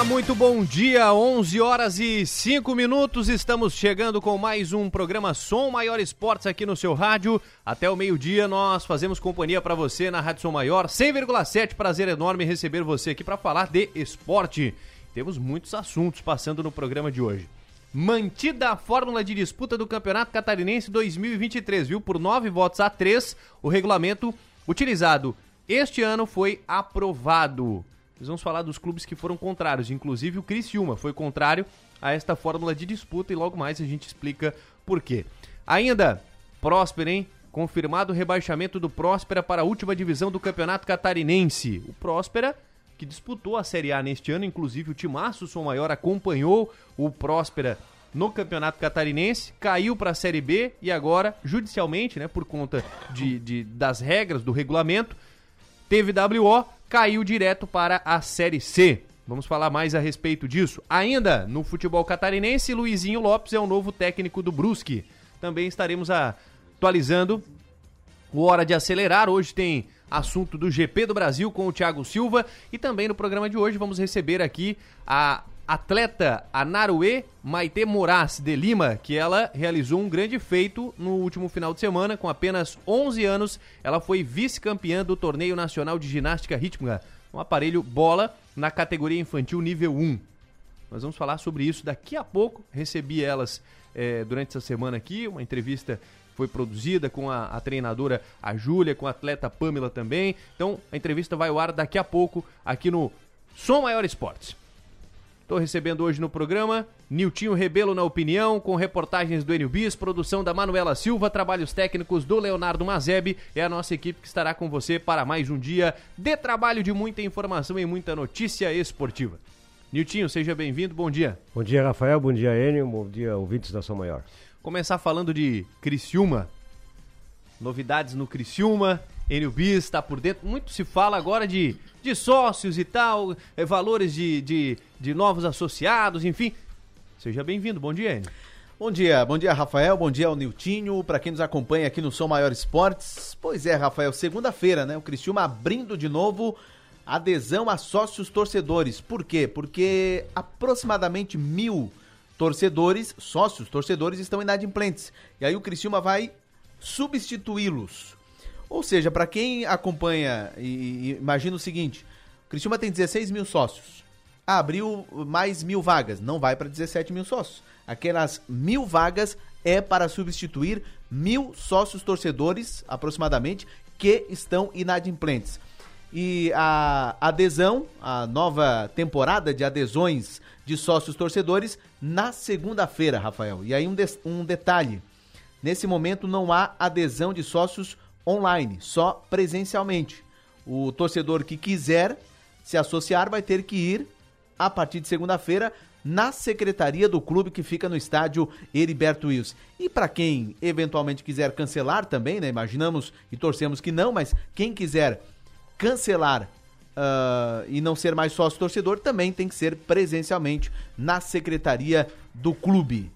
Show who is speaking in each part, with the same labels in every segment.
Speaker 1: Olá, muito bom dia. 11 horas e 5 minutos. Estamos chegando com mais um programa Som Maior Esportes aqui no seu rádio. Até o meio-dia nós fazemos companhia para você na Rádio Som Maior 100,7. Prazer enorme receber você aqui para falar de esporte. Temos muitos assuntos passando no programa de hoje. Mantida a fórmula de disputa do Campeonato Catarinense 2023, viu? Por nove votos a três, o regulamento utilizado este ano foi aprovado. Nós vamos falar dos clubes que foram contrários, inclusive o Criciúma foi contrário a esta fórmula de disputa e logo mais a gente explica por quê. Ainda, Próspera, hein? Confirmado o rebaixamento do Próspera para a última divisão do Campeonato Catarinense. O Próspera que disputou a Série A neste ano, inclusive o Timaço Som Maior acompanhou o Próspera no Campeonato Catarinense, caiu para a Série B e agora, judicialmente, né, por conta de, de, das regras do regulamento, teve WO, caiu direto para a Série C. Vamos falar mais a respeito disso. Ainda no futebol catarinense, Luizinho Lopes é o novo técnico do Brusque. Também estaremos atualizando o Hora de Acelerar. Hoje tem assunto do GP do Brasil com o Thiago Silva. E também no programa de hoje vamos receber aqui a atleta Anaruê Maite Moraes de Lima, que ela realizou um grande feito no último final de semana. Com apenas 11 anos, ela foi vice-campeã do Torneio Nacional de Ginástica Rítmica, um aparelho bola na categoria infantil nível 1. Nós vamos falar sobre isso daqui a pouco. Recebi elas é, durante essa semana aqui, uma entrevista foi produzida com a, a treinadora a Júlia, com a atleta Pamela também. Então a entrevista vai ao ar daqui a pouco aqui no Som Maior Esportes. Estou recebendo hoje no programa Niltinho Rebelo na opinião, com reportagens do Enio Bis, produção da Manuela Silva, trabalhos técnicos do Leonardo Mazeb. É a nossa equipe que estará com você para mais um dia de trabalho de muita informação e muita notícia esportiva. Niltinho, seja bem-vindo, bom dia.
Speaker 2: Bom dia, Rafael, bom dia, Enio, bom dia, ouvintes da São Maior.
Speaker 1: Começar falando de Criciúma. Novidades no Criciúma, Enio Bis está por dentro. Muito se fala agora de, de sócios e tal, é, valores de, de, de novos associados, enfim. Seja bem-vindo, bom dia, Enio.
Speaker 3: Bom dia, bom dia, Rafael, bom dia ao Niltinho, para quem nos acompanha aqui no Som Maior Esportes. Pois é, Rafael, segunda-feira, né? O Criciúma abrindo de novo adesão a sócios torcedores. Por quê? Porque aproximadamente mil torcedores, sócios torcedores, estão inadimplentes. E aí o Criciúma vai substituí-los. Ou seja, para quem acompanha e, e imagina o seguinte: o Criciúma tem 16 mil sócios. Abriu mais mil vagas, não vai para 17 mil sócios. Aquelas mil vagas é para substituir mil sócios torcedores, aproximadamente, que estão inadimplentes. E a adesão, a nova temporada de adesões de sócios torcedores, na segunda-feira, Rafael. E aí um, de, um detalhe: nesse momento não há adesão de sócios online, só presencialmente. O torcedor que quiser se associar vai ter que ir a partir de segunda-feira na secretaria do clube que fica no estádio Heriberto Wilson. E para quem eventualmente quiser cancelar também, né? Imaginamos e torcemos que não, mas quem quiser cancelar uh, e não ser mais sócio torcedor também tem que ser presencialmente na secretaria do clube.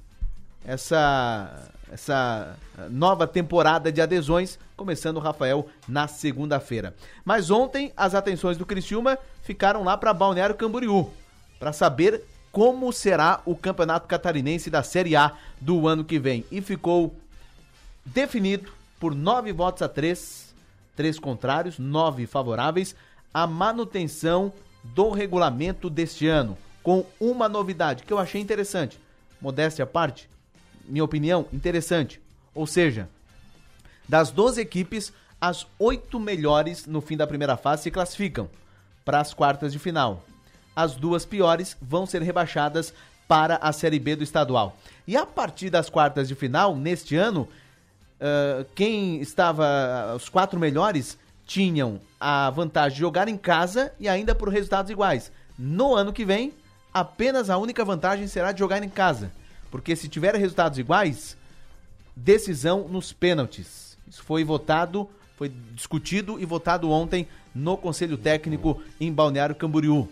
Speaker 3: Essa essa nova temporada de adesões, começando, Rafael, na segunda-feira. Mas ontem, as atenções do Criciúma ficaram lá para Balneário Camboriú, para saber como será o Campeonato Catarinense da Série A do ano que vem. E ficou definido por nove votos a três, três contrários, nove favoráveis, a manutenção do regulamento deste ano, com uma novidade que eu achei interessante. Modéstia à parte, minha opinião, interessante. Ou seja, das 12 equipes, as oito melhores no fim da primeira fase se classificam para as quartas de final. As duas piores vão ser rebaixadas para a Série B do estadual. E a partir das quartas de final, neste ano, uh, quem estava. Os quatro melhores tinham a vantagem de jogar em casa e ainda por resultados iguais. No ano que vem, apenas a única vantagem será de jogar em casa. Porque se tiver resultados iguais, decisão nos pênaltis. Isso foi votado, foi discutido e votado ontem no Conselho Técnico em Balneário Camboriú.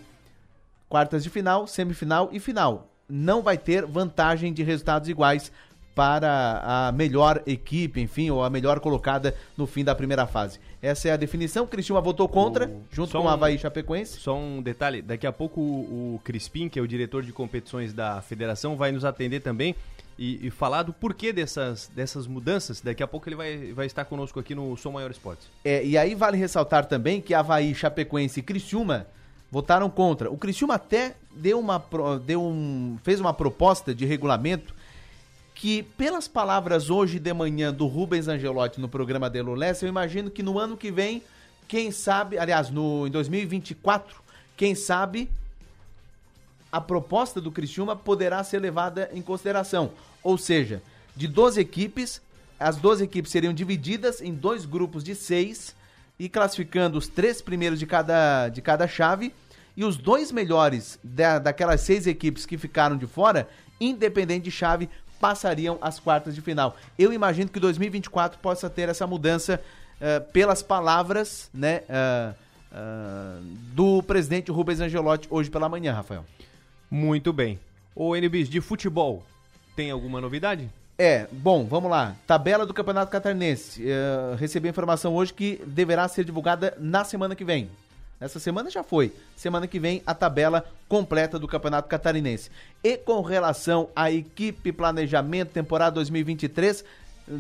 Speaker 3: Quartas de final, semifinal e final. Não vai ter vantagem de resultados iguais para a melhor equipe, enfim, ou a melhor colocada no fim da primeira fase. Essa é a definição. Criciúma votou contra,
Speaker 1: O-
Speaker 3: junto
Speaker 1: só
Speaker 3: com o
Speaker 1: um-
Speaker 3: Havaí Chapecoense.
Speaker 1: Só um detalhe, daqui a pouco o, o Crispim, que é o diretor de competições da federação, vai nos atender também e, e falar do porquê dessas, dessas mudanças. Daqui a pouco ele vai, vai estar conosco aqui no Som Maior Esportes.
Speaker 3: É, e aí vale ressaltar também que Havaí, Chapecoense e Criciúma votaram contra. O Criciúma até deu uma, deu um, fez uma proposta de regulamento que, pelas palavras hoje de manhã do Rubens Angelotti no programa de Lulessa, eu imagino que no ano que vem, quem sabe, aliás, no, em 2024, quem sabe a proposta do Criciúma poderá ser levada em consideração. Ou seja, de 12 equipes, as 12 equipes seriam divididas em dois grupos de seis e classificando os três primeiros de cada, de cada chave e os dois melhores da, daquelas seis equipes que ficaram de fora, independente de chave, passariam às quartas de final. Eu imagino que 2024 possa ter essa mudança eh, pelas palavras né, ah, ah, do presidente Rubens Angelotti hoje pela manhã, Rafael.
Speaker 1: Muito bem. Ô NBs, de futebol, tem alguma novidade?
Speaker 3: É, bom, vamos lá. Tabela do Campeonato Catarinense. Eh, recebi a informação hoje que deverá ser divulgada na semana que vem. Essa semana já foi. Semana que vem a tabela completa do Campeonato Catarinense. E com relação à equipe planejamento temporada 2023, eh,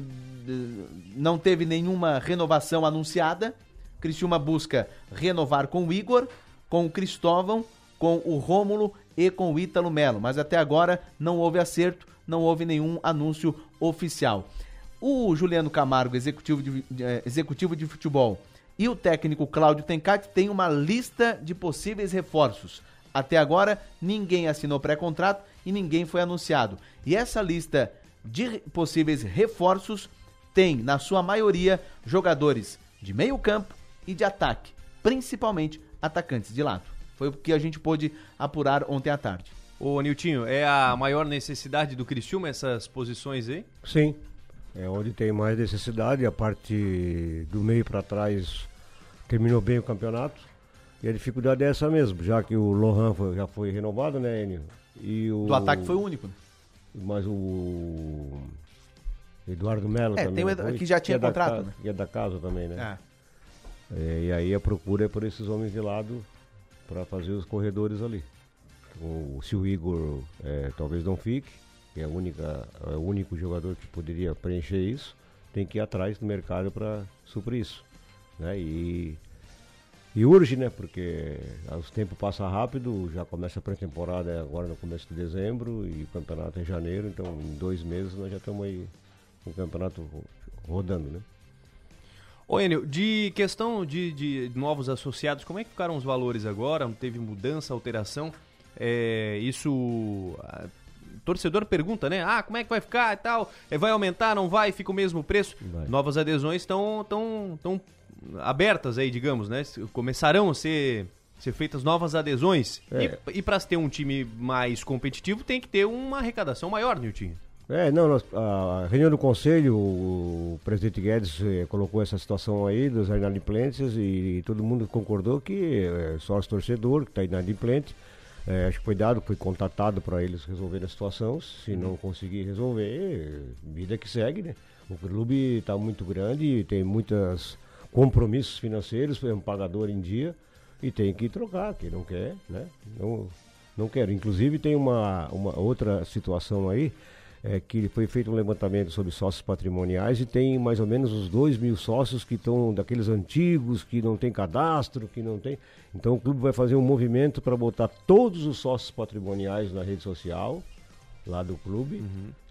Speaker 3: não teve nenhuma renovação anunciada. Criciúma busca renovar com o Igor, com o Cristóvão, com o Rômulo e com o Ítalo Melo, mas até agora não houve acerto, não houve nenhum anúncio oficial. O Juliano Camargo, executivo de, eh, executivo de futebol, e o técnico Cláudio Tencati têm uma lista de possíveis reforços. Até agora, ninguém assinou pré-contrato e ninguém foi anunciado. E essa lista de possíveis reforços tem, na sua maioria, jogadores de meio campo e de ataque, principalmente atacantes de lado. Foi o que a gente pôde apurar ontem à tarde.
Speaker 1: Ô Niltinho, é a maior necessidade do Criciúma essas posições aí?
Speaker 2: Sim, é onde tem mais necessidade. A parte do meio para trás terminou bem o campeonato. E a dificuldade é essa mesmo, já que o Lohan foi- já foi renovado, né, Enio? E o,
Speaker 3: Do ataque foi o único. né?
Speaker 2: Mas o Eduardo Melo
Speaker 3: É,
Speaker 2: também.
Speaker 3: tem o
Speaker 2: foi?
Speaker 3: que já tinha
Speaker 2: é da
Speaker 3: contrato,
Speaker 2: ca-
Speaker 3: né?
Speaker 2: E é da casa também, né?
Speaker 3: Ah,
Speaker 2: É, e aí a procura é por esses homens de lado para fazer os corredores ali. O, se o Igor é, talvez não fique, que é, a única, é o único jogador que poderia preencher isso, tem que ir atrás do mercado para suprir isso. Né? E, e urge, né? Porque os tempos passam rápido, já começa a pré-temporada agora no começo de dezembro e o campeonato em janeiro, então em dois meses nós já estamos aí com o campeonato ro- rodando, né?
Speaker 1: Ô Enio, de questão de, de novos associados, como é que ficaram os valores agora? Teve mudança, alteração? É, isso. Torcedor pergunta, né? Ah, como é que vai ficar e tal? É, vai aumentar, não vai? Fica o mesmo preço?
Speaker 2: Vai.
Speaker 1: Novas adesões estão tão, tão abertas aí, digamos, né? Começarão a ser, ser feitas novas adesões.
Speaker 2: É.
Speaker 1: E, e para ter um time mais competitivo, tem que ter uma arrecadação maior, Niltinho.
Speaker 2: É, não, nós- a reunião do conselho, o, presidente Guedes eh, colocou essa situação aí dos inadimplentes e, todo mundo concordou que é, sócio torcedor, que está inadimplente, é, acho que foi dado, foi contatado para eles resolverem a situação, se não conseguir resolver, vida que segue, né? O clube está muito grande tem muitos compromissos financeiros, é um pagador em dia e tem que trocar, quem não quer, né? Não, não quero. Inclusive tem uma, uma outra situação aí, é que foi feito um levantamento sobre sócios patrimoniais e tem mais ou menos uns 2 mil sócios que estão daqueles antigos, que não tem cadastro, que não tem. Então o clube vai fazer um movimento para botar todos os sócios patrimoniais na rede social, lá do clube,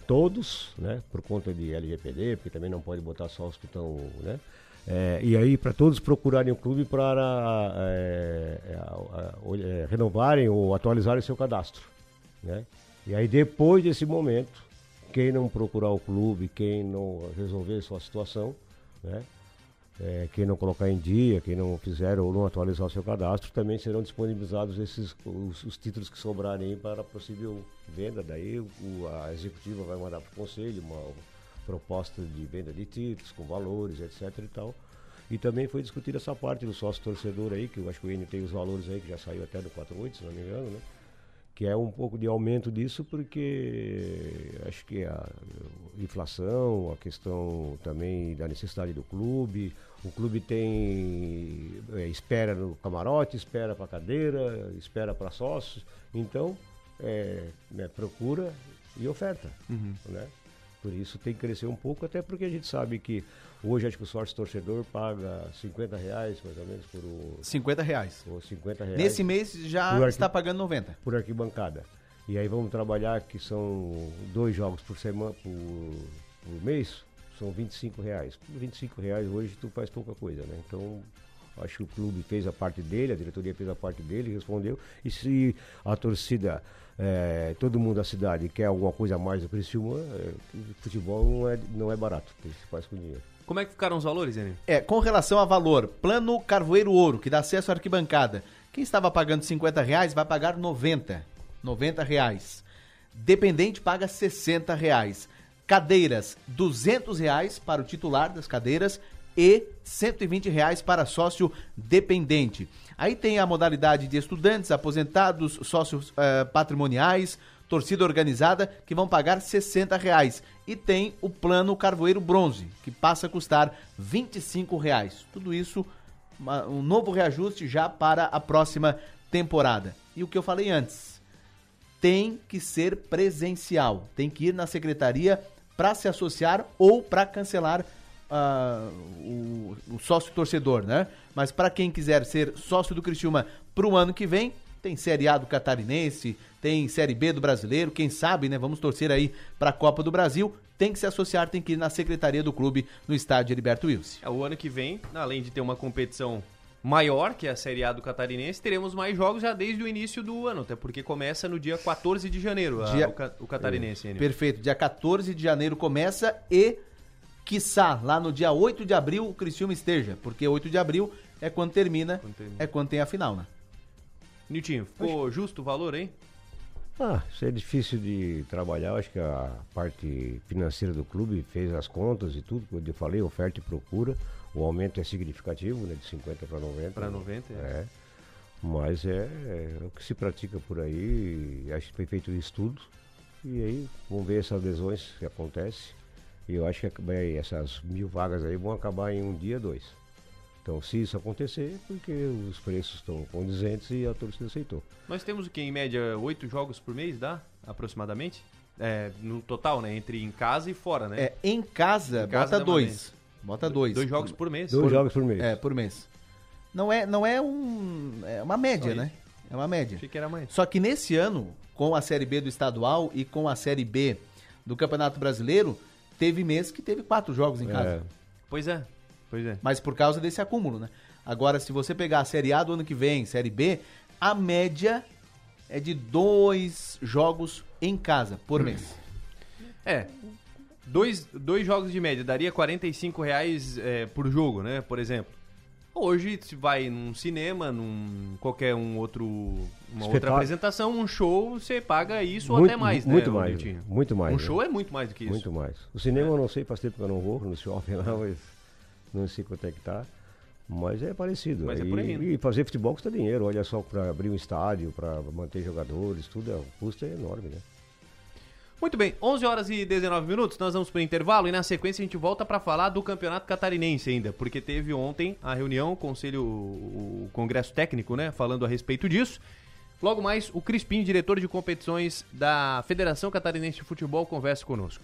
Speaker 2: todos, né, por conta de LGPD, porque também não pode botar sócios que estão, né, é, e aí para todos procurarem o clube para é, é, é, é, renovarem ou atualizarem seu cadastro, né, e aí depois desse momento, quem não procurar o clube, quem não resolver sua situação, né, é, quem não colocar em dia, quem não fizer ou não atualizar o seu cadastro, também serão disponibilizados esses os, os títulos que sobrarem para possível venda. Daí o, a executiva vai mandar para o conselho uma proposta de venda de títulos com valores, etc. e tal. E também foi discutida essa parte do sócio torcedor aí, que eu acho que o N tem os valores aí, que já saiu até do 48, se não me engano, né? Que é um pouco de aumento disso, porque acho que a inflação, a questão também da necessidade do clube, O clube tem é, espera no camarote, espera para cadeira, espera para sócios. Então, é, né, procura e oferta. Uhum. Né? Por isso tem que crescer um pouco, até porque a gente sabe que hoje acho que o sócio torcedor paga 50 reais, mais ou menos, por o.
Speaker 3: 50 reais.
Speaker 2: Ou 50 reais.
Speaker 3: Nesse mês já arqui... está pagando 90.
Speaker 2: Por arquibancada. E aí vamos trabalhar que são dois jogos por semana, por, por mês, são 25 reais. Por 25 reais hoje tu faz pouca coisa, né? Então acho que o clube fez a parte dele, a diretoria fez a parte dele, respondeu. E se a torcida é, todo mundo da cidade quer alguma coisa a mais do Criciúma, é, futebol não é, não é barato, tem que se faz com dinheiro.
Speaker 1: Como é que ficaram os valores, Enio?
Speaker 3: É, com relação a valor, plano Carvoeiro Ouro, que dá acesso à arquibancada. Quem estava pagando 50 reais vai pagar 90. 90 reais. Dependente paga 60 reais. Cadeiras, 200 reais para o titular das cadeiras e 120 reais para sócio dependente. Aí tem a modalidade de estudantes, aposentados, sócios uh, patrimoniais, torcida organizada, que vão pagar 60 reais. E tem o plano Carvoeiro Bronze, que passa a custar 25 reais. Tudo isso, uma, um novo reajuste já para a próxima temporada. E o que eu falei antes, tem que ser presencial, tem que ir na secretaria para se associar ou para cancelar uh, o, o, sócio torcedor, né? Mas para quem quiser ser sócio do Criciúma para o ano que vem, tem Série A do Catarinense, tem Série B do Brasileiro, quem sabe, né? Vamos torcer aí para a Copa do Brasil. Tem que se associar, tem que ir na secretaria do clube no estádio Heriberto Wilson.
Speaker 1: É, o ano que vem, além de ter uma competição maior, que é a Série A do Catarinense, teremos mais jogos já desde o início do ano, até porque começa no dia 14 de janeiro dia... a, o, o Catarinense.
Speaker 3: É, perfeito, dia 14 de janeiro começa e quiçá, lá no dia 8 de abril o Criciúma esteja, porque 8 de abril é quando termina, quando termina. é quando tem a final, né?
Speaker 1: Nitinho, ficou acho... justo o valor, hein?
Speaker 2: Ah, isso é difícil de trabalhar, acho que a parte financeira do clube fez as contas e tudo, como eu falei, oferta e procura, o aumento é significativo, né, de 50 para 90.
Speaker 1: Para 90, é. é.
Speaker 2: Mas é, é, o que se pratica por aí, acho que foi feito um estudo, e aí vamos ver essas lesões que acontecem. E eu acho que bem, essas mil vagas aí vão acabar em um dia, dois. Então, se isso acontecer, é porque os preços estão condizentes e a torcida aceitou.
Speaker 1: Nós temos o que, em média, oito jogos por mês, dá? Aproximadamente? É, no total, né? Entre em casa e fora, né?
Speaker 3: É, em casa, em casa bota dois. Bota dois.
Speaker 1: Dois jogos por mês.
Speaker 2: Dois por, jogos por mês.
Speaker 3: É, por mês. Não é, não é um. É uma média, né? É uma média.
Speaker 1: Achei que era mais.
Speaker 3: Só que nesse ano, com a Série B do estadual e com a Série B do Campeonato Brasileiro, teve mês que teve quatro jogos em casa. É.
Speaker 1: Pois é, pois é.
Speaker 3: Mas por causa desse acúmulo, né? Agora, se você pegar a Série A do ano que vem, Série B, a média é de dois jogos em casa por mês.
Speaker 1: É. Dois, dois jogos de média daria 45 reais é, por jogo, né? Por exemplo. Hoje, se vai num cinema, num qualquer um outro, uma outra apresentação, um show, você paga isso muito, ou até mais,
Speaker 2: muito
Speaker 1: né?
Speaker 2: Mais, muito mais.
Speaker 1: Um né? show é muito mais do que isso.
Speaker 2: Muito mais. O cinema é. eu não sei, faz tempo que eu não vou no shopping lá, mas não sei quanto é que tá. Mas é parecido.
Speaker 1: Mas
Speaker 2: é
Speaker 1: por aí.
Speaker 2: Né? E fazer futebol custa dinheiro, olha só, para abrir um estádio, para manter jogadores, tudo, é, o custo é enorme, né?
Speaker 1: Muito bem, 11 horas e 19 minutos, nós vamos para o intervalo e na sequência a gente volta para falar do Campeonato Catarinense ainda, porque teve ontem a reunião, o Conselho, o Congresso Técnico, né, falando a respeito disso. Logo mais, o Crispim, diretor de competições da Federação Catarinense de Futebol, conversa conosco.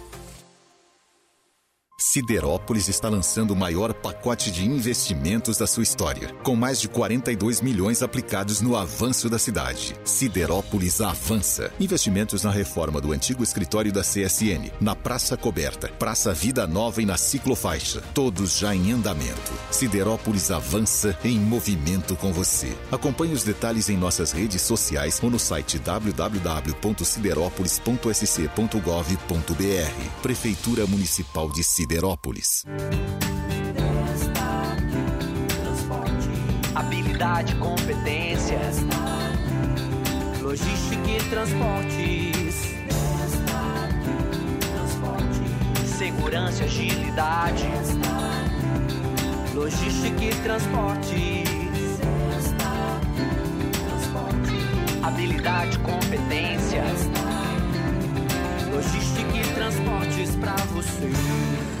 Speaker 4: Siderópolis está lançando o maior pacote de investimentos da sua história, com mais de 42 milhões aplicados no avanço da cidade. Siderópolis avança. Investimentos na reforma do antigo escritório da CSN, na Praça Coberta, Praça Vida Nova e na ciclofaixa, todos já em andamento. Siderópolis avança em movimento com você. Acompanhe os detalhes em nossas redes sociais ou no site www.siderópolis.sc.gov.br. Prefeitura Municipal de Siderópolis. Siderópolis.
Speaker 5: Habilidade, competências, logística e transportes, segurança agilidade, logística e transportes, habilidade, competências, logística e transportes para você.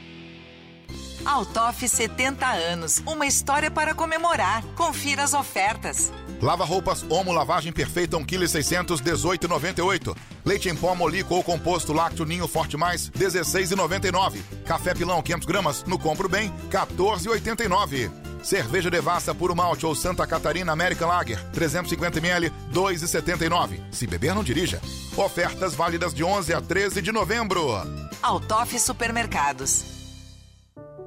Speaker 6: Altoff 70 anos, uma história para comemorar. Confira as ofertas.
Speaker 7: Lava roupas Omo Lavagem Perfeita 1 kg 618,98. Leite em pó Molico ou composto Lácteo Ninho Forte Mais 16,99. Café Pilão 500 gramas no Compro Bem 14,89. Cerveja Devassa Puro Malte ou Santa Catarina American Lager 350ml 2,79. Se beber não dirija. Ofertas válidas de 11 a 13 de novembro.
Speaker 6: Altoff Supermercados.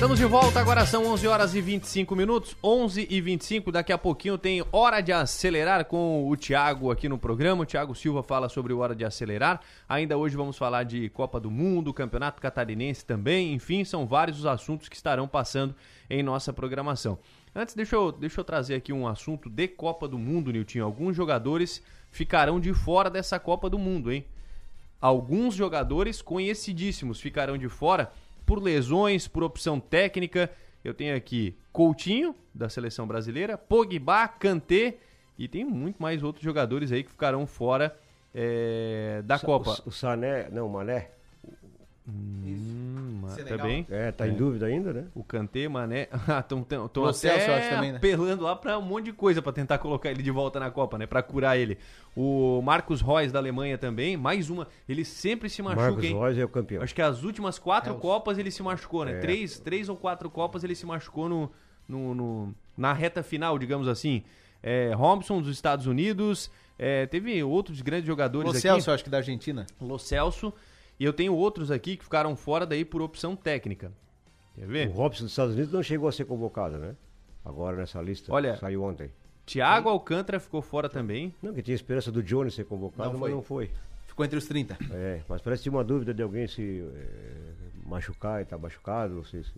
Speaker 1: Estamos de volta, agora são 11 horas e 25 minutos, 11 e 25, daqui a pouquinho tem Hora de Acelerar com o Thiago aqui no programa, o Thiago Silva fala sobre o Hora de Acelerar, ainda hoje vamos falar de Copa do Mundo, Campeonato Catarinense também, enfim, são vários os assuntos que estarão passando em nossa programação. Antes, deixa eu, deixa eu trazer aqui um assunto de Copa do Mundo, Nilton, alguns jogadores ficarão de fora dessa Copa do Mundo, hein? alguns jogadores conhecidíssimos ficarão de fora por lesões, por opção técnica. Eu tenho aqui Coutinho, da seleção brasileira, Pogba, Kanté e tem muito mais outros jogadores aí que ficarão fora é, da
Speaker 2: Sa-
Speaker 1: Copa.
Speaker 2: O, o Sané, não, o Mané.
Speaker 1: Hum,
Speaker 3: Senegal.
Speaker 1: tá bem?
Speaker 2: É, tá em dúvida ainda, né?
Speaker 1: O Kanté, Mané, estão tão, tão
Speaker 3: Lo
Speaker 1: até
Speaker 3: Celso, eu acho também, né?
Speaker 1: apelando lá pra um monte de coisa pra tentar colocar ele de volta na Copa, né? Pra curar ele. O Marcos Reus da Alemanha também, mais uma. Ele sempre se machuca,
Speaker 2: Marcos
Speaker 1: hein?
Speaker 2: Reus é o campeão.
Speaker 1: Acho que as últimas quatro
Speaker 3: É, os-
Speaker 1: Copas ele se machucou, né?
Speaker 2: É.
Speaker 1: Três, três ou quatro Copas ele se machucou no, no, no- na reta final, digamos assim. É, Robson dos Estados Unidos, é, teve outros grandes jogadores
Speaker 3: Lo
Speaker 1: aqui.
Speaker 3: Celso, eu acho que da Argentina.
Speaker 1: Lo Celso. E eu tenho outros aqui que ficaram fora daí por opção técnica. Quer
Speaker 2: O
Speaker 1: ver?
Speaker 2: Robson dos Estados Unidos não chegou a ser convocado, né? Agora nessa lista.
Speaker 1: Olha-
Speaker 2: Saiu ontem.
Speaker 1: Thiago Alcântara ficou fora também.
Speaker 2: Não, que tinha esperança do Johnny ser convocado,
Speaker 3: Não
Speaker 2: mas não foi.
Speaker 3: Ficou entre os 30.
Speaker 2: É, mas parece que tinha uma dúvida de alguém se eh, machucar e tá machucado, não sei se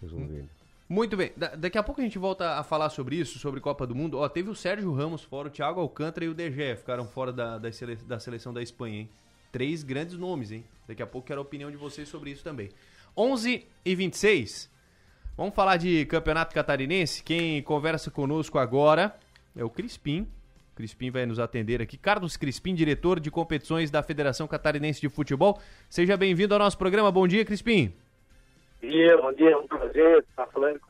Speaker 2: resolvendo.
Speaker 1: Muito bem, Da- daqui a pouco a gente volta a falar sobre isso, sobre Copa do Mundo. Ó, teve o Sérgio Ramos fora, o Thiago Alcântara e o DG ficaram fora da, da, sele- da seleção da Espanha, hein? Três grandes nomes, hein? Daqui a pouco quero a opinião de vocês sobre isso também. 11 e 26. Vamos falar de Campeonato Catarinense. Quem conversa conosco agora é o Crispim. O Crispim vai nos atender aqui. Carlos Crispim, diretor de competições da Federação Catarinense de Futebol. Seja bem-vindo ao nosso programa. Bom dia, Crispim.
Speaker 8: Bom dia, bom dia, é um prazer estar falando com.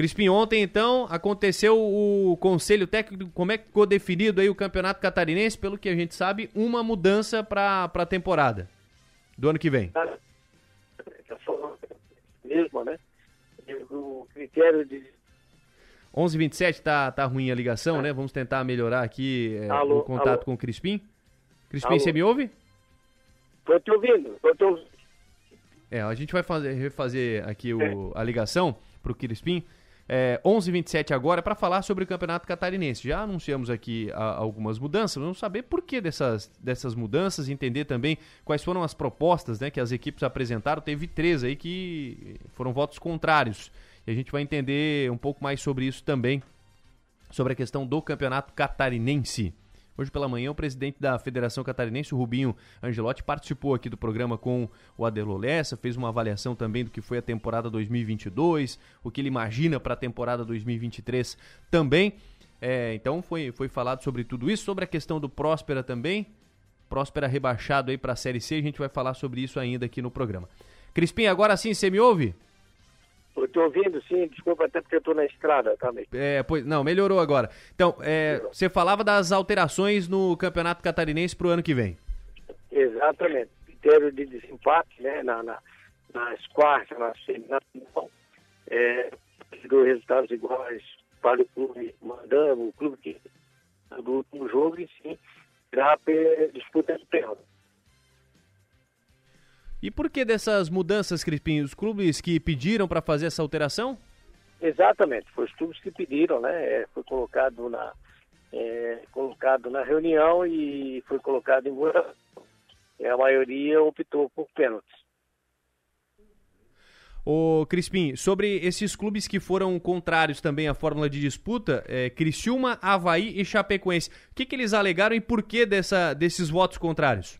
Speaker 1: Crispim, ontem então aconteceu o conselho técnico, como é que ficou definido aí o campeonato catarinense? Pelo que a gente sabe, uma mudança para a temporada do ano que vem.
Speaker 8: Da forma mesmo, né? O critério de
Speaker 1: 11:27 tá tá ruim a ligação, né? Vamos tentar melhorar aqui é,
Speaker 8: Alô,
Speaker 1: o contato
Speaker 8: alô.
Speaker 1: com o Crispim. Crispim,
Speaker 8: Alô.
Speaker 1: você me ouve?
Speaker 8: Tô te ouvindo, tô te ouvindo.
Speaker 1: É, a gente vai fazer, refazer aqui o, a ligação pro Crispim. É, 11h27 agora para falar sobre o Campeonato Catarinense. Já anunciamos aqui a- algumas mudanças, vamos saber por que dessas, dessas mudanças, entender também quais foram as propostas né, que as equipes apresentaram. Teve três aí que foram votos contrários. E a gente vai entender um pouco mais sobre isso também, sobre a questão do Campeonato Catarinense. Hoje pela manhã, o presidente da Federação Catarinense, o Rubinho Angelotti, participou aqui do programa com o Adelo Lessa, fez uma avaliação também do que foi a temporada 2022, o que ele imagina para a temporada 2023 também. É, então foi, foi falado sobre tudo isso, sobre a questão do Próspera também. Próspera rebaixado aí para a Série C, a gente vai falar sobre isso ainda aqui no programa. Crispim, agora sim, você me ouve?
Speaker 8: Tô te ouvindo, sim, desculpa até porque eu tô na estrada também.
Speaker 1: É, pois, não, melhorou agora. Então, é, você falava das alterações no Campeonato Catarinense para o ano que vem.
Speaker 8: Exatamente. Critério de desempate, né? Na, na, nas quartas, na semifinal, é, dois resultados iguais para o clube mandando, o clube que do último jogo e sim irá disputa de pênalti.
Speaker 1: E por que dessas mudanças, Crispim? Os clubes que pediram para fazer essa alteração?
Speaker 8: Exatamente, foi os clubes que pediram, né? É, foi colocado na, é, colocado na reunião e foi colocado em votação. E a maioria optou por pênaltis.
Speaker 1: Ô, Crispim, sobre esses clubes que foram contrários também à fórmula de disputa, é, Criciúma, Havaí e Chapecoense. O que, que eles alegaram e por que dessa, desses votos contrários?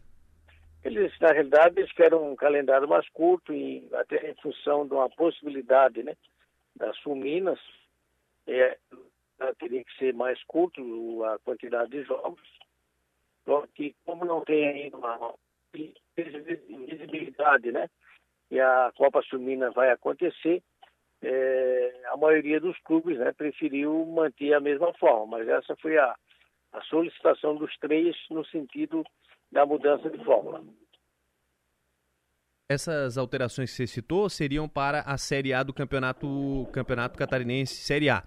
Speaker 8: Eles, na realidade, eles querem um calendário mais curto e até em função de uma possibilidade, né? Da Sul Minas, é, teria que ser mais curto a quantidade de jogos. Só que como não tem ainda uma visibilidade, né? E a Copa Sul Minas vai acontecer, é, a maioria dos clubes, né? Preferiu manter a mesma forma, mas essa foi a, a solicitação dos três no sentido da mudança de fórmula.
Speaker 1: Essas alterações que você citou seriam para a Série A do Campeonato, campeonato Catarinense Série A.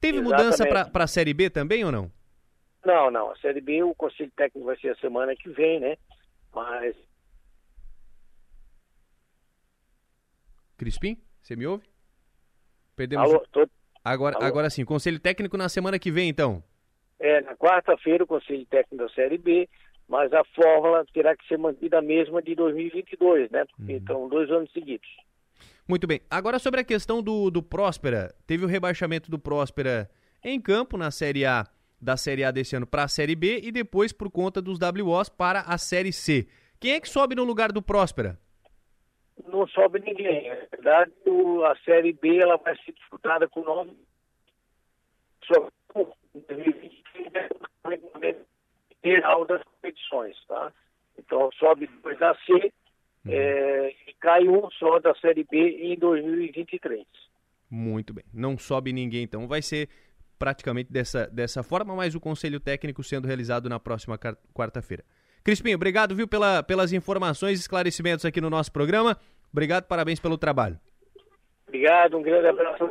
Speaker 1: Teve mudança
Speaker 8: Exatamente.
Speaker 1: para a Série B também ou não?
Speaker 8: Não, não. A Série B, o Conselho Técnico vai ser a semana que vem, né? Mas
Speaker 1: Crispim, você me ouve? Perdemos.
Speaker 8: Alô, tô-
Speaker 1: Agora,
Speaker 8: Alô?
Speaker 1: agora sim, Conselho Técnico na semana que vem, então.
Speaker 8: é na quarta-feira o Conselho Técnico da Série B, mas a fórmula terá que ser mantida a mesma de 2022, né? Porque Então, dois anos seguidos.
Speaker 1: Muito bem. Agora sobre a questão do, do Próspera. Teve o rebaixamento do Próspera em campo na Série A da Série A desse ano para a Série B e depois por conta dos WOs para a Série C. Quem é que sobe no lugar do Próspera?
Speaker 8: Não sobe ninguém. Na verdade, a Série B ela vai ser disputada com nove. Só com 2023 o regulamento geral das competições, tá? Então sobe dois da C é, e cai um só da Série B em 2023.
Speaker 1: Muito bem. Não sobe ninguém, então. Vai ser praticamente dessa, dessa forma, mas o conselho técnico sendo realizado na próxima quarta-feira. Crispim, obrigado, viu, pela, pelas informações e esclarecimentos aqui no nosso programa. Obrigado, parabéns pelo trabalho.
Speaker 8: Obrigado, um grande abraço.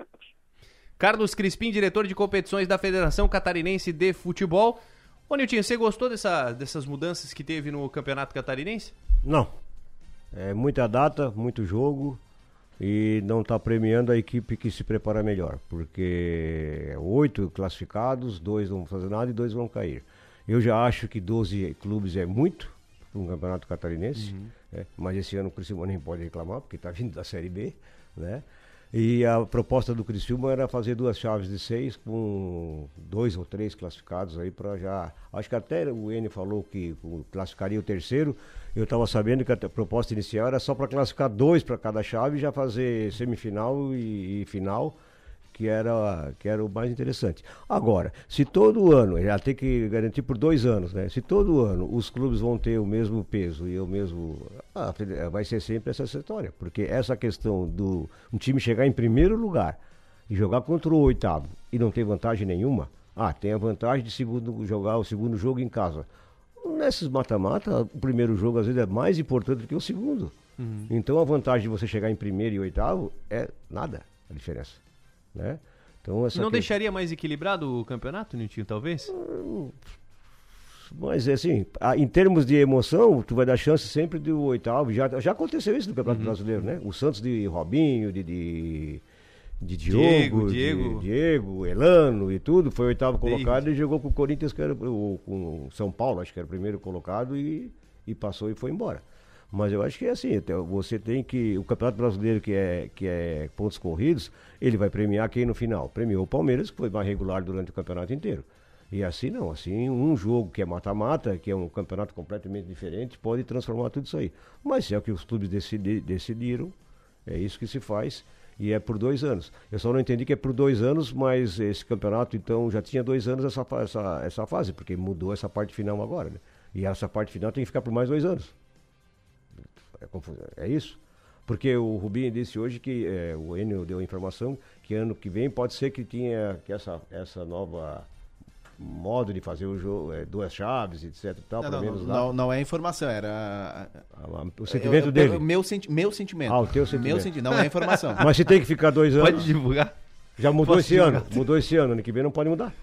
Speaker 1: Carlos Crispim, diretor de competições da Federação Catarinense de Futebol. Ô, Niltinho, você gostou dessa, dessas mudanças que teve no Campeonato Catarinense?
Speaker 2: Não. É muita data, muito jogo e não está premiando a equipe que se prepara melhor, porque oito classificados, dois não vão fazer nada e dois vão cair. Eu já acho que 12 clubes é muito para um campeonato catarinense, né? mas esse ano o Criciúma nem pode reclamar, porque está vindo da Série B, né? E a proposta do Criciúma era fazer duas chaves de seis com dois ou três classificados aí para já. Acho que até o N falou que classificaria o terceiro. Eu estava sabendo que a proposta inicial era só para classificar dois para cada chave e já fazer semifinal e, e final, que era, que era o mais interessante. Agora, se todo ano, já tem que garantir por dois anos, né? Se todo ano os clubes vão ter o mesmo peso e o mesmo. ah, vai ser sempre essa história. Porque essa questão do um time chegar em primeiro lugar e jogar contra o oitavo e não ter vantagem nenhuma. Ah, tem a vantagem de segundo, jogar o segundo jogo em casa. Nesses mata-mata, o primeiro jogo às vezes é mais importante do que o segundo.
Speaker 1: Uhum.
Speaker 2: Então a vantagem de você chegar em primeiro e oitavo é nada a diferença. Né? Então, essa
Speaker 1: Não
Speaker 2: que-
Speaker 1: deixaria mais equilibrado o campeonato, Niltinho, talvez?
Speaker 2: Mas assim, em termos de emoção, tu vai dar chance sempre do oitavo. Já, já aconteceu isso no Campeonato
Speaker 1: Uhum.
Speaker 2: Brasileiro, né? O Santos de Robinho, de, de, de
Speaker 1: Diego,
Speaker 2: Diogo,
Speaker 1: Diego.
Speaker 2: De, Diego, Elano e tudo, foi oitavo
Speaker 1: David.
Speaker 2: colocado e jogou com o Corinthians, que era o, com São Paulo, acho que era o primeiro colocado, e, e passou e foi embora. Mas eu acho que é assim, você tem que. O Campeonato Brasileiro, que é, que é pontos corridos, ele vai premiar quem no final? Premiou o Palmeiras, que foi mais regular durante o campeonato inteiro. E assim não, assim um jogo que é mata-mata, que é um campeonato completamente diferente, pode transformar tudo isso aí. Mas é o que os clubes decidi- decidiram, é isso que se faz, e é por dois anos. Eu só não entendi que é por dois anos, mas esse campeonato então já tinha dois anos essa, essa, essa fase, porque mudou essa parte final agora, né? E essa parte final tem que ficar por mais dois anos. É, é isso? Porque o Rubinho disse hoje que é, o Enio deu a informação que ano que vem pode ser que tinha que essa, essa nova modo de fazer o jogo, é, duas chaves, etc. Tal,
Speaker 3: Não, não, não, não, é informação, era.
Speaker 2: o sentimento
Speaker 3: Eu- eu-
Speaker 2: dele.
Speaker 3: Meu, senti meu sentimento.
Speaker 2: Ah, o teu sentimento.
Speaker 3: Meu senti não é informação.
Speaker 2: Mas se tem que ficar dois anos.
Speaker 1: Pode divulgar.
Speaker 2: Já mudou
Speaker 3: Posso
Speaker 2: esse ano.
Speaker 3: divulgar?
Speaker 2: Mudou esse ano. Ano que vem não pode mudar.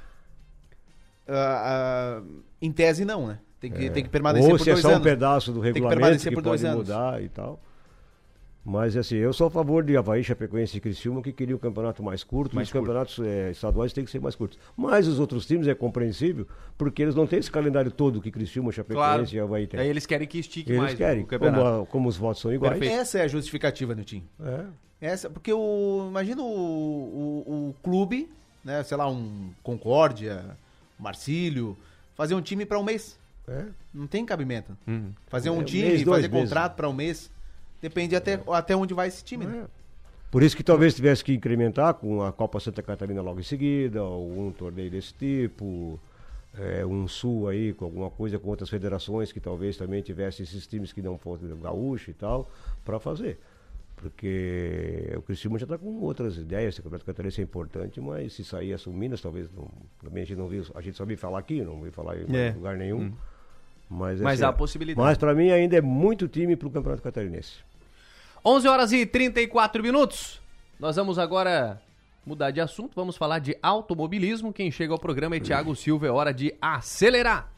Speaker 3: Ah, ah, em tese, não, né? Tem que,
Speaker 2: É.
Speaker 3: tem que permanecer
Speaker 2: Ou
Speaker 3: por
Speaker 2: se é
Speaker 3: dois
Speaker 2: só
Speaker 3: anos.
Speaker 2: um pedaço do
Speaker 3: Tem que
Speaker 2: regulamento que,
Speaker 3: dois
Speaker 2: pode
Speaker 3: anos.
Speaker 2: mudar e tal. Mas assim, eu sou a favor de Havaí, Chapecoense e Criciúma, que queria um campeonato mais curto,
Speaker 1: Mais
Speaker 2: os campeonatos eh, estaduais têm que ser mais curtos. Mas os outros times é compreensível, porque eles não têm esse calendário todo que Criciúma, Chapecoense
Speaker 1: Claro.
Speaker 2: e Havaí têm.
Speaker 1: Aí eles querem que estique
Speaker 2: Eles
Speaker 1: mais
Speaker 2: querem,
Speaker 1: o campeonato.
Speaker 2: como, como os votos são iguais.
Speaker 3: Essa é a justificativa, Nilton.
Speaker 2: É.
Speaker 3: Essa, porque o. Imagina o, o, o clube, né? Sei lá, um Concórdia, Marcílio, fazer um time para um mês.
Speaker 2: É.
Speaker 3: Não tem cabimento.
Speaker 1: Uhum.
Speaker 3: Fazer um
Speaker 2: É,
Speaker 3: time,
Speaker 2: mês,
Speaker 3: fazer contrato para um mês. Depende até, até onde vai esse time. né?
Speaker 2: Por isso que talvez tivesse que incrementar com a Copa Santa Catarina logo em seguida, ou um torneio desse tipo, é, um sul aí com alguma coisa com outras federações que talvez também tivessem esses times que não fossem gaúcho e tal, para fazer. Porque o Criciúma já está com outras ideias, o Campeonato Catarinense é importante, mas se sair as Minas, talvez não, também a gente não viu, a gente só viu falar aqui, não viu falar em
Speaker 1: É.
Speaker 2: lugar nenhum.
Speaker 1: Hum.
Speaker 2: Mas,
Speaker 1: Mas
Speaker 2: assim,
Speaker 1: há possibilidade.
Speaker 2: Mas para mim ainda é muito time para o Campeonato Catarinense.
Speaker 1: 11 horas e 34 minutos. Nós vamos agora mudar de assunto, vamos falar de automobilismo. Quem chega ao programa é Thiago Silva, é hora de acelerar.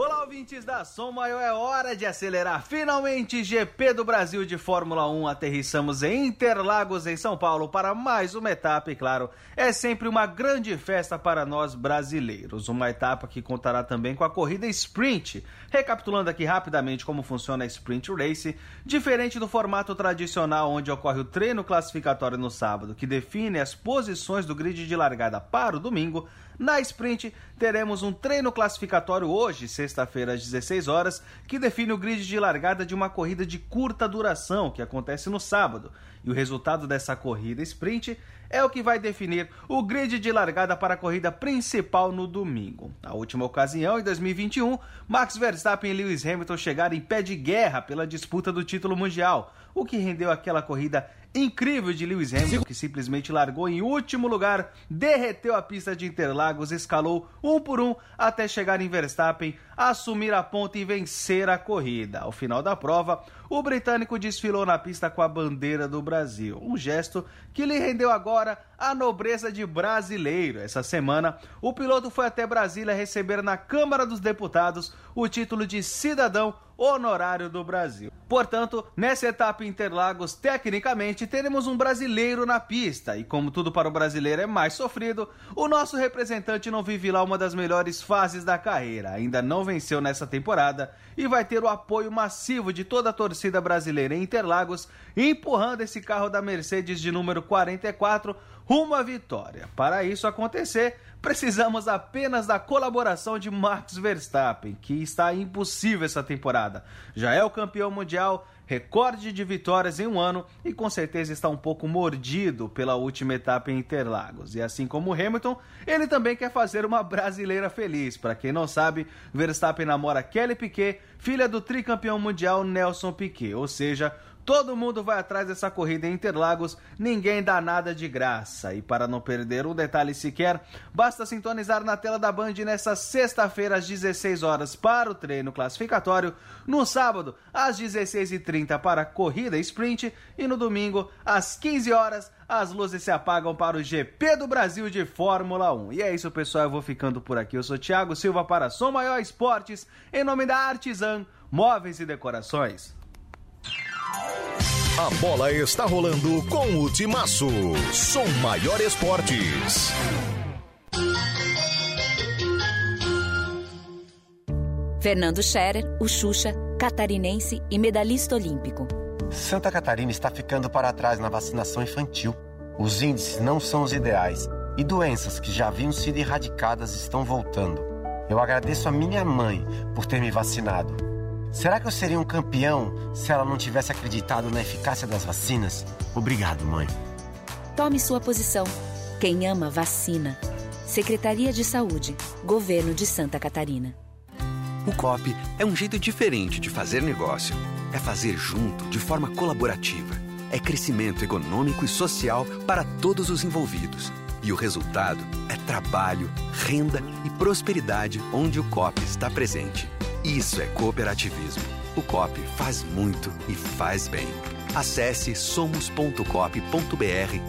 Speaker 9: Olá, ouvintes da Som Maior, é hora de acelerar. Finalmente, GP do Brasil de Fórmula 1. Aterrissamos em Interlagos, em São Paulo, para mais uma etapa. E claro, é sempre uma grande festa para nós brasileiros. Uma etapa que contará também com a corrida sprint. Recapitulando aqui rapidamente como funciona a Sprint Race, diferente do formato tradicional onde ocorre o treino classificatório no sábado, que define as posições do grid de largada para o domingo. Na sprint, teremos um treino classificatório hoje, sexta-feira, às 16 horas, que define o grid de largada de uma corrida de curta duração, que acontece no sábado. E o resultado dessa corrida sprint é o que vai definir o grid de largada para a corrida principal no domingo. Na última ocasião, em 2021, Max Verstappen e Lewis Hamilton chegaram em pé de guerra pela disputa do título mundial, o que rendeu aquela corrida incrível de Lewis Hamilton, que simplesmente largou em último lugar, derreteu a pista de Interlagos, escalou um por um até chegar em Verstappen, assumir a ponta e vencer a corrida. Ao final da prova, o britânico desfilou na pista com a bandeira do Brasil, um gesto que lhe rendeu agora a nobreza de brasileiro. Essa semana, o piloto foi até Brasília receber na Câmara dos Deputados o título de cidadão honorário do Brasil. Portanto, nessa etapa Interlagos, tecnicamente, teremos um brasileiro na pista. E como tudo para o brasileiro é mais sofrido, o nosso representante não vive lá uma das melhores fases da carreira. Ainda não venceu nessa temporada e vai ter o apoio massivo de toda a torcida brasileira em Interlagos, empurrando esse carro da Mercedes de número 44 rumo à vitória. Para isso acontecer, precisamos apenas da colaboração de Max Verstappen, que está impossível essa temporada. Já é o campeão mundial, recorde de vitórias em um ano e com certeza está um pouco mordido pela última etapa em Interlagos. E assim como Hamilton, ele também quer fazer uma brasileira feliz. Para quem não sabe, Verstappen namora Kelly Piquet, filha do tricampeão mundial Nelson Piquet, ou seja, Todo mundo vai atrás dessa corrida em Interlagos, ninguém dá nada de graça. E para não perder um detalhe sequer, basta sintonizar na tela da Band nessa sexta-feira às 16 horas para o treino classificatório, no sábado às 16h30 para a corrida sprint e no domingo às 15 horas as luzes se apagam para o GP do Brasil de Fórmula 1. E é isso, pessoal. Eu vou ficando por aqui. Eu sou Thiago Silva para Som Maior Esportes, em nome da Artisan Móveis e Decorações.
Speaker 10: A bola está rolando com o Timaço. Som Maior Esportes.
Speaker 11: Fernando Scherer, o Xuxa, catarinense e medalhista olímpico.
Speaker 12: Santa Catarina está ficando para trás na vacinação infantil. Os índices não são os ideais e doenças que já haviam sido erradicadas estão voltando. Eu agradeço a minha mãe por ter me vacinado Será que eu seria um campeão se ela não tivesse acreditado na eficácia das vacinas? Obrigado, mãe.
Speaker 11: Tome sua posição. Quem ama, vacina. Secretaria de Saúde, Governo de Santa Catarina.
Speaker 13: O COP é um jeito diferente de fazer negócio. É fazer junto, de forma colaborativa. É crescimento econômico e social para todos os envolvidos. E o resultado é trabalho, renda e prosperidade onde o COP está presente. Isso é cooperativismo. O COP faz muito e faz bem. Acesse somos.cop.br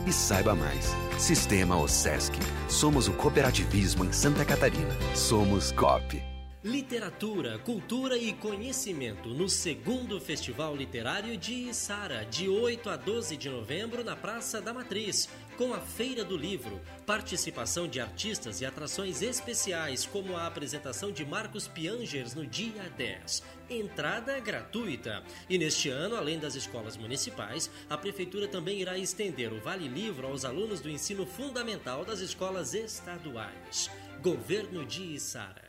Speaker 13: e saiba mais. Sistema OSESC. Somos o cooperativismo em Santa Catarina. Somos COP.
Speaker 14: Literatura, cultura e conhecimento no segundo Festival Literário de Içara, de 8 a 12 de novembro na Praça da Matriz, com a Feira do Livro, participação de artistas e atrações especiais, como a apresentação de Marcos Piangers no dia 10. Entrada gratuita. E neste ano, além das escolas municipais, a Prefeitura também irá estender o Vale Livro aos alunos do ensino fundamental das escolas estaduais. Governo de Içara.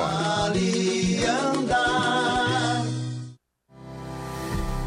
Speaker 10: melhor. Vale andar.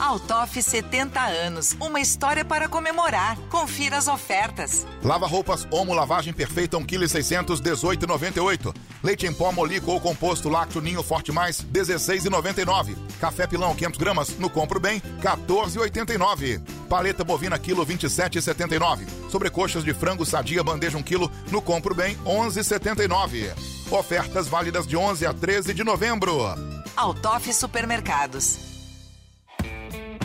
Speaker 15: Altoff 70 anos, uma história para comemorar. Confira as ofertas.
Speaker 7: Lava roupas Omo Lavagem Perfeita 1 kg 618,98. Leite em pó Molico ou composto Lácteo Ninho Forte Mais 16,99. Café Pilão 500 gramas no Compro Bem 14,89. Paleta bovina quilo 27,79. Sobrecoxas de frango sadia bandeja 1 kg no Compro Bem 11,79. Ofertas válidas de 11 a 13 de novembro.
Speaker 15: Altoff Supermercados.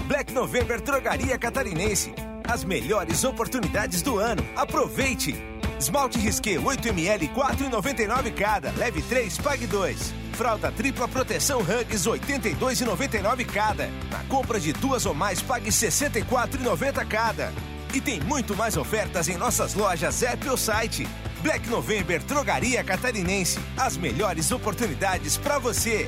Speaker 16: Black November Drogaria Catarinense. As melhores oportunidades do ano. Aproveite! Esmalte Risqué 8ml 4,99 cada. Leve 3, pague 2. Fralda tripla proteção Hugs 82,99 cada. Na compra de duas ou mais, pague 64,90 cada. E tem muito mais ofertas em nossas lojas, app ou site. Black November Drogaria Catarinense. As melhores oportunidades para você.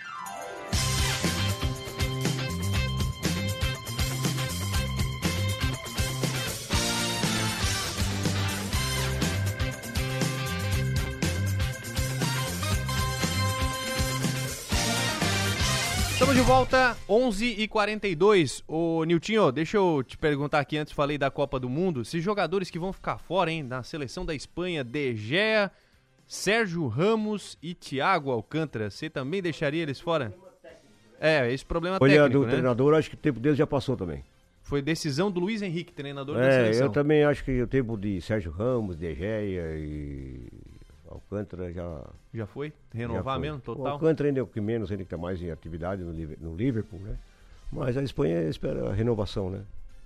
Speaker 1: Estamos de volta, 11h42. Ô, Niltinho, deixa eu te perguntar aqui, antes falei da Copa do Mundo, esses jogadores que vão ficar fora, hein, na seleção da Espanha, De Gea, Sérgio Ramos e Thiago Alcântara, você também deixaria eles fora? É, esse problema
Speaker 2: Olha,
Speaker 1: técnico,
Speaker 2: do
Speaker 1: né?
Speaker 2: treinador, acho que o tempo dele já passou também.
Speaker 1: Foi decisão do Luiz Henrique, treinador da
Speaker 2: É,
Speaker 1: seleção.
Speaker 2: eu também acho que o tempo de Sérgio Ramos, De Gea e Alcântara já...
Speaker 1: Já foi? Renovar
Speaker 2: já foi.
Speaker 1: mesmo,
Speaker 2: O
Speaker 1: total?
Speaker 2: Alcântara ainda é o que menos, ainda que está mais em atividade no, Liver- no Liverpool, né? Mas a Espanha espera a renovação, né?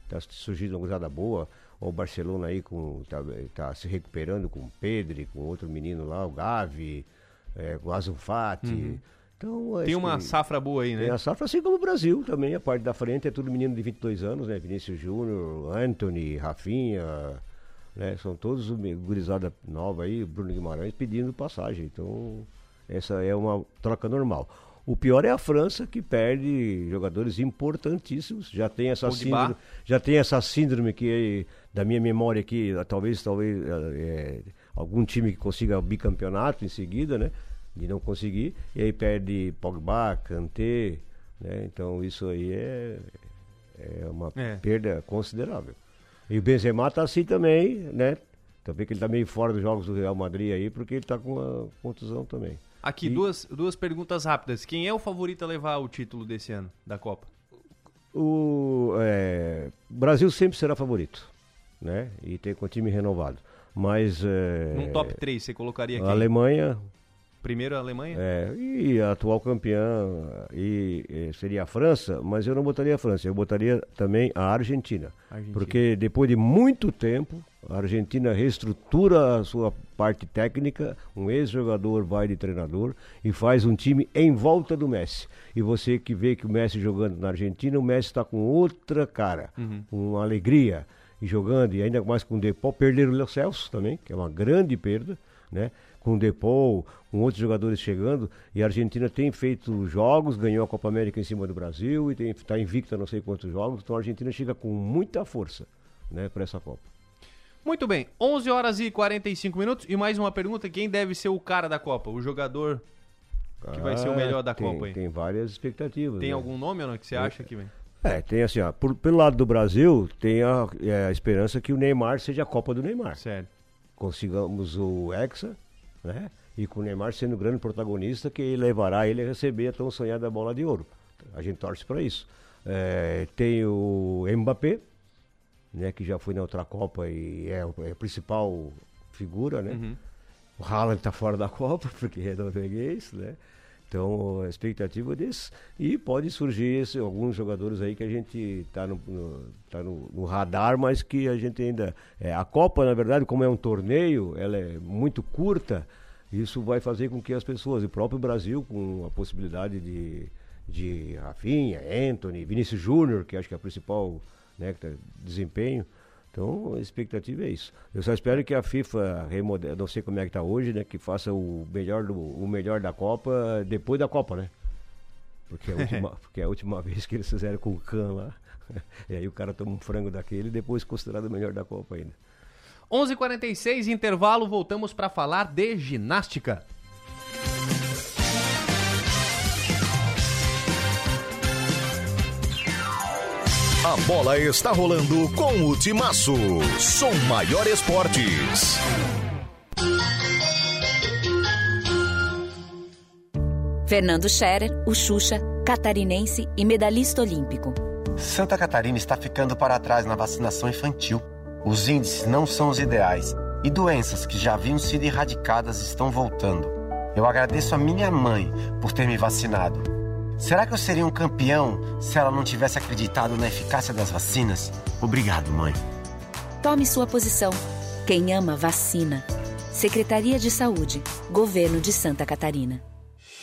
Speaker 2: Tá surgindo uma cruzada boa. O Barcelona aí com, tá, tá se recuperando com o Pedri, com outro menino lá, o Gavi, é, com o Azufati.
Speaker 1: Uhum.
Speaker 2: Então,
Speaker 1: Tem uma safra boa aí, né?
Speaker 2: Tem a safra, assim como o Brasil também. A parte da frente é tudo menino de 22 anos, né? Vinícius Júnior, Anthony, Rafinha, né? São todos gurizada nova aí, Bruno Guimarães pedindo passagem. Então, essa é uma troca normal. O pior é a França, que perde jogadores importantíssimos. Já tem essa síndrome, já tem essa síndrome que da minha memória aqui, talvez talvez é, algum time que consiga o bicampeonato em seguida, né? De não conseguir e aí perde Pogba, Kanté, né? Então isso aí é é uma
Speaker 1: É.
Speaker 2: perda considerável. E o Benzema tá assim também, né? Também que ele tá meio fora dos jogos do Real Madrid aí, porque ele tá com uma contusão também.
Speaker 1: Aqui,
Speaker 2: E-
Speaker 1: duas, duas perguntas rápidas. Quem é o favorito a levar o título desse ano da Copa?
Speaker 2: O é, Brasil sempre será favorito, né? E tem com o time renovado. Mas é,
Speaker 1: Num top 3, você colocaria
Speaker 2: a
Speaker 1: quem?
Speaker 2: Alemanha
Speaker 1: Primeiro a Alemanha?
Speaker 2: é, e a atual campeã e, e seria a França, mas eu não botaria a França, eu botaria também a Argentina.
Speaker 1: Argentina.
Speaker 2: Porque depois de muito tempo, a Argentina reestrutura a sua parte técnica, um ex-jogador vai de treinador e faz um time em volta do Messi. E você que vê que o Messi jogando na Argentina, o Messi está com outra cara,
Speaker 1: Uhum.
Speaker 2: uma alegria e jogando, e ainda mais com o Depol, perderam o Léo Celso também, que é uma grande perda, né? Com o Depol, com outros jogadores chegando, e a Argentina tem feito jogos, ganhou a Copa América em cima do Brasil e está invicta não sei quantos jogos, então a Argentina chega com muita força, né, para essa Copa.
Speaker 1: Muito bem, 11 horas e 45 minutos. E mais uma pergunta: quem deve ser o cara da Copa? O jogador que vai ser o melhor da
Speaker 2: Ah, tem,
Speaker 1: Copa aí?
Speaker 2: Tem várias expectativas.
Speaker 1: Tem
Speaker 2: né?
Speaker 1: algum nome ou não que você acha que vem?
Speaker 2: É, tem assim, ó, por- pelo lado do Brasil, tem a, é, a esperança que o Neymar seja a Copa do Neymar.
Speaker 1: Sério.
Speaker 2: Consigamos o Hexa, né? E com o Neymar sendo o grande protagonista que levará ele a receber a tão sonhada bola de ouro. A gente torce para isso. É, tem o Mbappé, né? Que já foi na outra Copa e é, é a principal figura, né?
Speaker 1: Uhum.
Speaker 2: O Haaland está fora da Copa, porque é norueguês, né? Então, a expectativa é desse. E pode surgir esse- alguns jogadores aí que a gente está no, no- tá no- no radar, mas que a gente ainda. é, a Copa, na verdade, como é um torneio, ela é muito curta, isso vai fazer com que as pessoas, o próprio Brasil, com a possibilidade de, de Rafinha, Anthony, Vinícius Júnior, que acho que é a principal né, tá- desempenho. Então, a expectativa é isso. Eu só espero que a FIFA remodele, não sei como é que está hoje, né, que faça o melhor, do, o melhor da Copa depois da Copa, né? Porque é a última, porque é a última vez que eles fizeram com o Can lá. E aí o cara toma um frango daquele e depois considerado o melhor da Copa ainda.
Speaker 1: 11:46 intervalo, voltamos para falar de ginástica.
Speaker 17: A bola está rolando com o Timaço. Som Maior Esportes.
Speaker 11: Fernando Scherer, o Xuxa, catarinense e medalhista olímpico.
Speaker 12: Santa Catarina está ficando para trás na vacinação infantil. Os índices não são os ideais e doenças que já haviam sido erradicadas estão voltando. Eu agradeço a minha mãe por ter me vacinado. Será que eu seria um campeão se ela não tivesse acreditado na eficácia das vacinas? Obrigado, mãe.
Speaker 11: Tome sua posição. Quem ama, vacina. Secretaria de Saúde, Governo de Santa Catarina.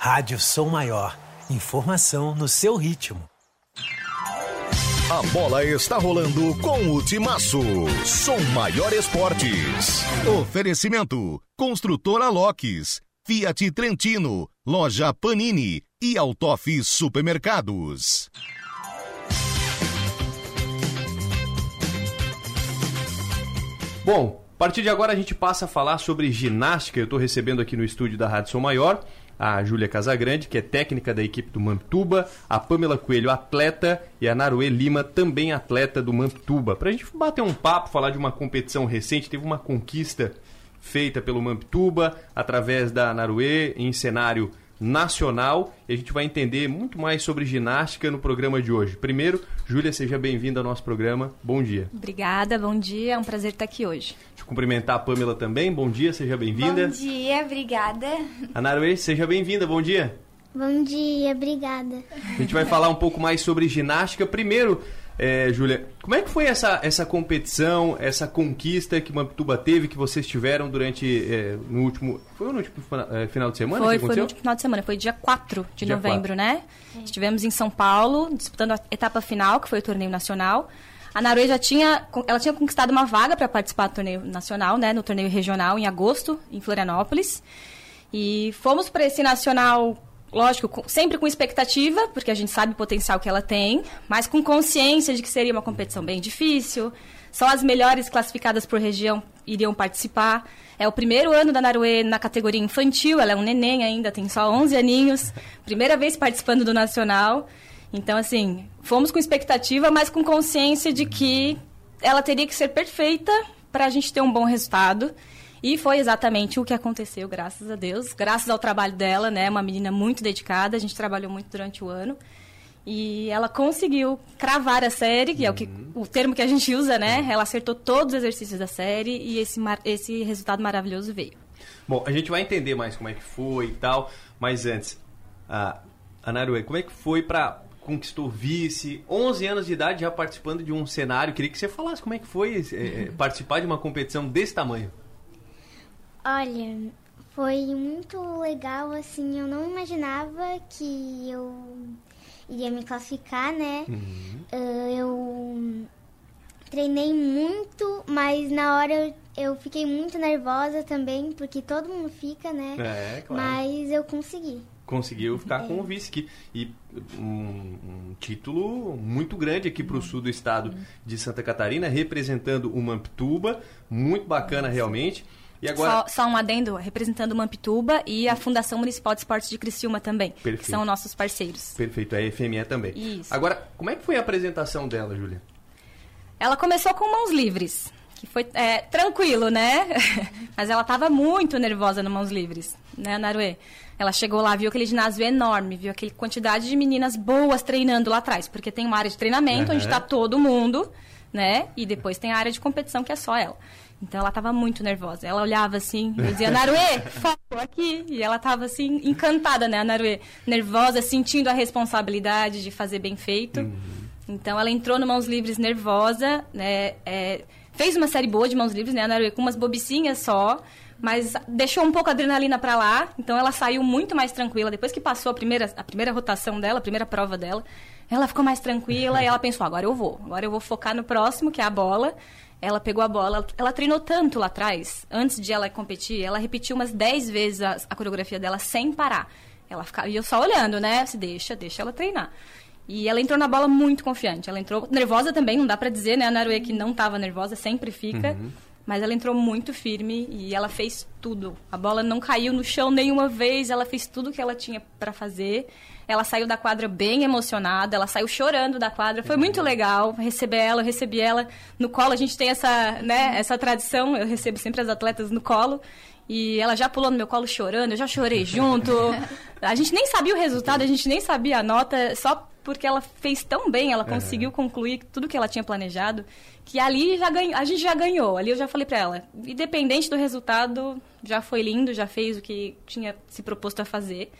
Speaker 18: Rádio Som Maior. Informação no seu ritmo.
Speaker 17: A bola está rolando com o Timaço. Som Maior Esportes. Oferecimento: Construtora Locks, Fiat Trentino, Loja Panini e Autof Supermercados.
Speaker 1: Bom, a partir de agora a gente passa a falar sobre ginástica. Eu estou recebendo aqui no estúdio da Rádio São Maior a Júlia Casagrande, que é técnica da equipe do Mamptuba, a Pamela Coelho, atleta, e a Naruê Lima, também atleta do Mamptuba. Para a gente bater um papo, falar de uma competição recente, teve uma conquista feita pelo Mamptuba, através da Naruê, em cenário nacional e a gente vai entender muito mais sobre ginástica no programa de hoje. Primeiro, Júlia, seja bem-vinda ao nosso programa. Bom dia.
Speaker 19: Obrigada, bom dia. É um prazer estar aqui hoje.
Speaker 1: Deixa eu cumprimentar a Pamela também. Bom dia, seja bem-vinda.
Speaker 20: Bom dia, obrigada.
Speaker 1: A Naruê, seja bem-vinda. Bom dia.
Speaker 20: Bom dia, obrigada.
Speaker 1: A gente vai falar um pouco mais sobre ginástica. Primeiro, é, Júlia, como é que foi essa, essa competição, essa conquista que Mampituba teve, que vocês tiveram durante é, no último. Foi no último é, final de semana?
Speaker 19: Foi, foi no último final de semana, foi dia 4 de dia novembro, 4. né? Estivemos em São Paulo, disputando a etapa final, que foi o torneio nacional. A Naruê já tinha, ela tinha conquistado uma vaga para participar do torneio nacional, né? No torneio regional em agosto, em Florianópolis. E fomos para esse nacional lógico, sempre com expectativa, porque a gente sabe o potencial que ela tem, mas com consciência de que seria uma competição bem difícil. Só as melhores classificadas por região iriam participar. É o primeiro ano da Naruê na categoria infantil, ela é um neném ainda, tem só 11 aninhos. Primeira vez participando do Nacional. Então, assim, fomos com expectativa, mas com consciência de que ela teria que ser perfeita para a gente ter um bom resultado. E foi exatamente o que aconteceu, graças a Deus. Graças ao trabalho dela, né? Uma menina muito dedicada, a gente trabalhou muito durante o ano. E ela conseguiu cravar a série, que é o, que, o termo que a gente usa, né? Ela acertou todos os exercícios da série e esse, esse resultado maravilhoso veio.
Speaker 1: Bom, a gente vai entender mais como é que foi e tal, mas antes, a, a Naruê, como é que foi para conquistou vice, 11 anos de idade já participando de um cenário. Queria que você falasse como é que foi é, participar de uma competição desse tamanho.
Speaker 20: Olha, foi muito legal, assim, eu não imaginava que eu iria me classificar, né? Uhum. Uh, eu treinei muito, mas na hora eu, eu, fiquei muito nervosa também, porque todo mundo fica, né?
Speaker 1: É, claro.
Speaker 20: Mas eu consegui.
Speaker 1: Conseguiu ficar é. com o vice aqui. E um, um, título muito grande aqui para o sul do estado de Santa Catarina, representando o Mamptuba. Muito bacana, realmente. E agora...
Speaker 19: Só, só, um adendo, representando o Mampituba e a Fundação Municipal de Esportes de Criciúma também, Perfeito. que são nossos parceiros.
Speaker 1: Perfeito, a FME também.
Speaker 19: Isso.
Speaker 1: Agora, como é que foi a apresentação dela, Júlia?
Speaker 19: Ela começou com mãos livres, que foi é, tranquilo, né? Mas ela estava muito nervosa no mãos livres, né, Naruê? Ela chegou lá, viu aquele ginásio enorme, viu aquela quantidade de meninas boas treinando lá atrás, porque tem uma área de treinamento uhum. onde está todo mundo, né? E depois tem a área de competição que é só ela. Então ela estava muito nervosa. Ela olhava assim, eu dizia, Naruê, foco aqui. E ela estava assim, encantada, né, a Naruê? Nervosa, sentindo a responsabilidade de fazer bem feito. Uhum. Então ela entrou no Mãos Livres nervosa, né? É, fez uma série boa de Mãos Livres, né, a Naruê, com umas bobicinhas só. Mas deixou um pouco a adrenalina para lá, então ela saiu muito mais tranquila. Depois que passou a primeira, a primeira rotação dela, a primeira prova dela, ela ficou mais tranquila e ela pensou: agora eu vou, agora eu vou focar no próximo, que é a bola. Ela pegou a bola, ela treinou tanto lá atrás, antes de ela competir, ela repetiu umas 10 vezes a, a coreografia dela sem parar. Ela ficava, e eu só olhando, né? Se deixa, deixa ela treinar. E ela entrou na bola muito confiante. Ela entrou nervosa também, não dá para dizer, né? A Naruê que não estava nervosa, sempre fica. Uhum. Mas ela entrou muito firme e ela fez tudo. A bola não caiu no chão nenhuma vez, ela fez tudo que ela tinha para fazer. Ela saiu da quadra bem emocionada, ela saiu chorando da quadra. Foi muito legal receber ela, eu recebi ela no colo. A gente tem essa, né, essa tradição, eu recebo sempre as atletas no colo. E ela já pulou no meu colo chorando, eu já chorei junto. A gente nem sabia o resultado, a gente nem sabia a nota, só porque ela fez tão bem, ela conseguiu concluir tudo que ela tinha planejado, que ali já ganho, a gente já ganhou. Ali eu já falei para ela, independente do resultado, já foi lindo, já fez o que tinha se proposto a fazer.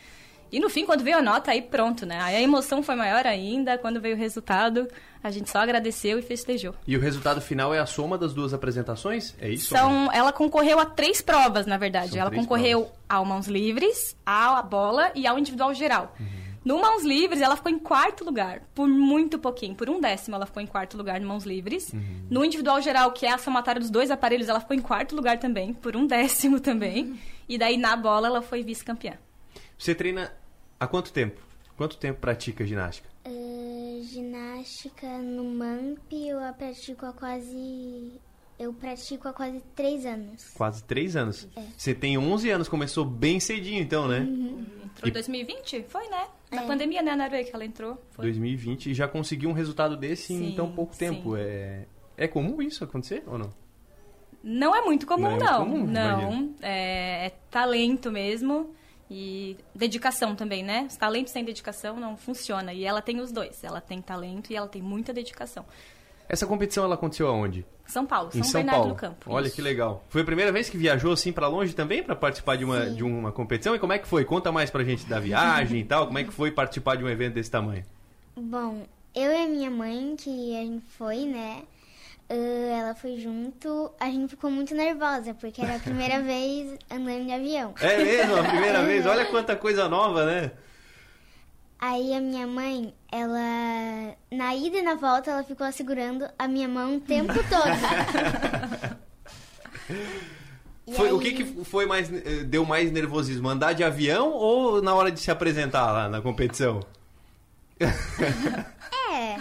Speaker 19: E no fim, quando veio a nota, aí pronto, né? Aí a emoção foi maior ainda. Quando veio o resultado, a gente só agradeceu e festejou.
Speaker 1: E o resultado final é a soma das duas apresentações? É isso?
Speaker 19: São, ela concorreu a três provas, na verdade. São ela concorreu provas. ao mãos livres, à bola e ao individual geral. Uhum. No Mãos Livres, ela ficou em quarto lugar, por muito pouquinho, por um décimo ela ficou em quarto lugar no Mãos Livres. Uhum. No individual geral, que é a somatória dos dois aparelhos, ela ficou em quarto lugar também, por um décimo também. Uhum. E daí na bola ela foi vice-campeã.
Speaker 1: Você treina há quanto tempo? Quanto tempo pratica ginástica?
Speaker 20: Uh, ginástica no MAMP eu pratico há quase eu pratico há quase três anos.
Speaker 1: Quase três anos? É. Você tem 11 anos, começou bem cedinho então, né?
Speaker 19: Uhum. Entrou em 2020? Foi, né? Na é. pandemia, né, Naruê, que ela entrou. Foi.
Speaker 1: 2020 e já conseguiu um resultado desse sim, em tão pouco
Speaker 19: sim.
Speaker 1: tempo. É, é comum isso acontecer ou não?
Speaker 19: Não é muito comum, não. É não, comum, não. É, é talento mesmo. E dedicação também, né? Os talentos sem dedicação não funciona. E ela tem os dois. Ela tem talento e ela tem muita dedicação.
Speaker 1: Essa competição ela aconteceu aonde?
Speaker 19: São Paulo,
Speaker 1: em
Speaker 19: São,
Speaker 1: São
Speaker 19: Bernardo
Speaker 1: Paulo.
Speaker 19: do Campo.
Speaker 1: Olha
Speaker 19: Isso.
Speaker 1: que legal. Foi a primeira vez que viajou assim pra longe também pra participar de uma,
Speaker 20: Sim.
Speaker 1: de uma competição? E como é que foi? Conta mais pra gente da viagem e tal. Como é que foi participar de um evento desse tamanho?
Speaker 20: Bom, eu e a minha mãe, que a gente foi, né? Ah, ela foi junto. A gente ficou muito nervosa, porque era a primeira vez andando de avião.
Speaker 1: É mesmo? A primeira vez? Olha quanta coisa nova, né?
Speaker 20: Aí a minha mãe, ela. Na ida e na volta, ela ficou segurando a minha mão o tempo todo.
Speaker 1: Foi, O
Speaker 20: aí-
Speaker 1: que, que foi mais eh, deu mais nervosismo? Andar de avião ou na hora de se apresentar lá na competição?
Speaker 20: É.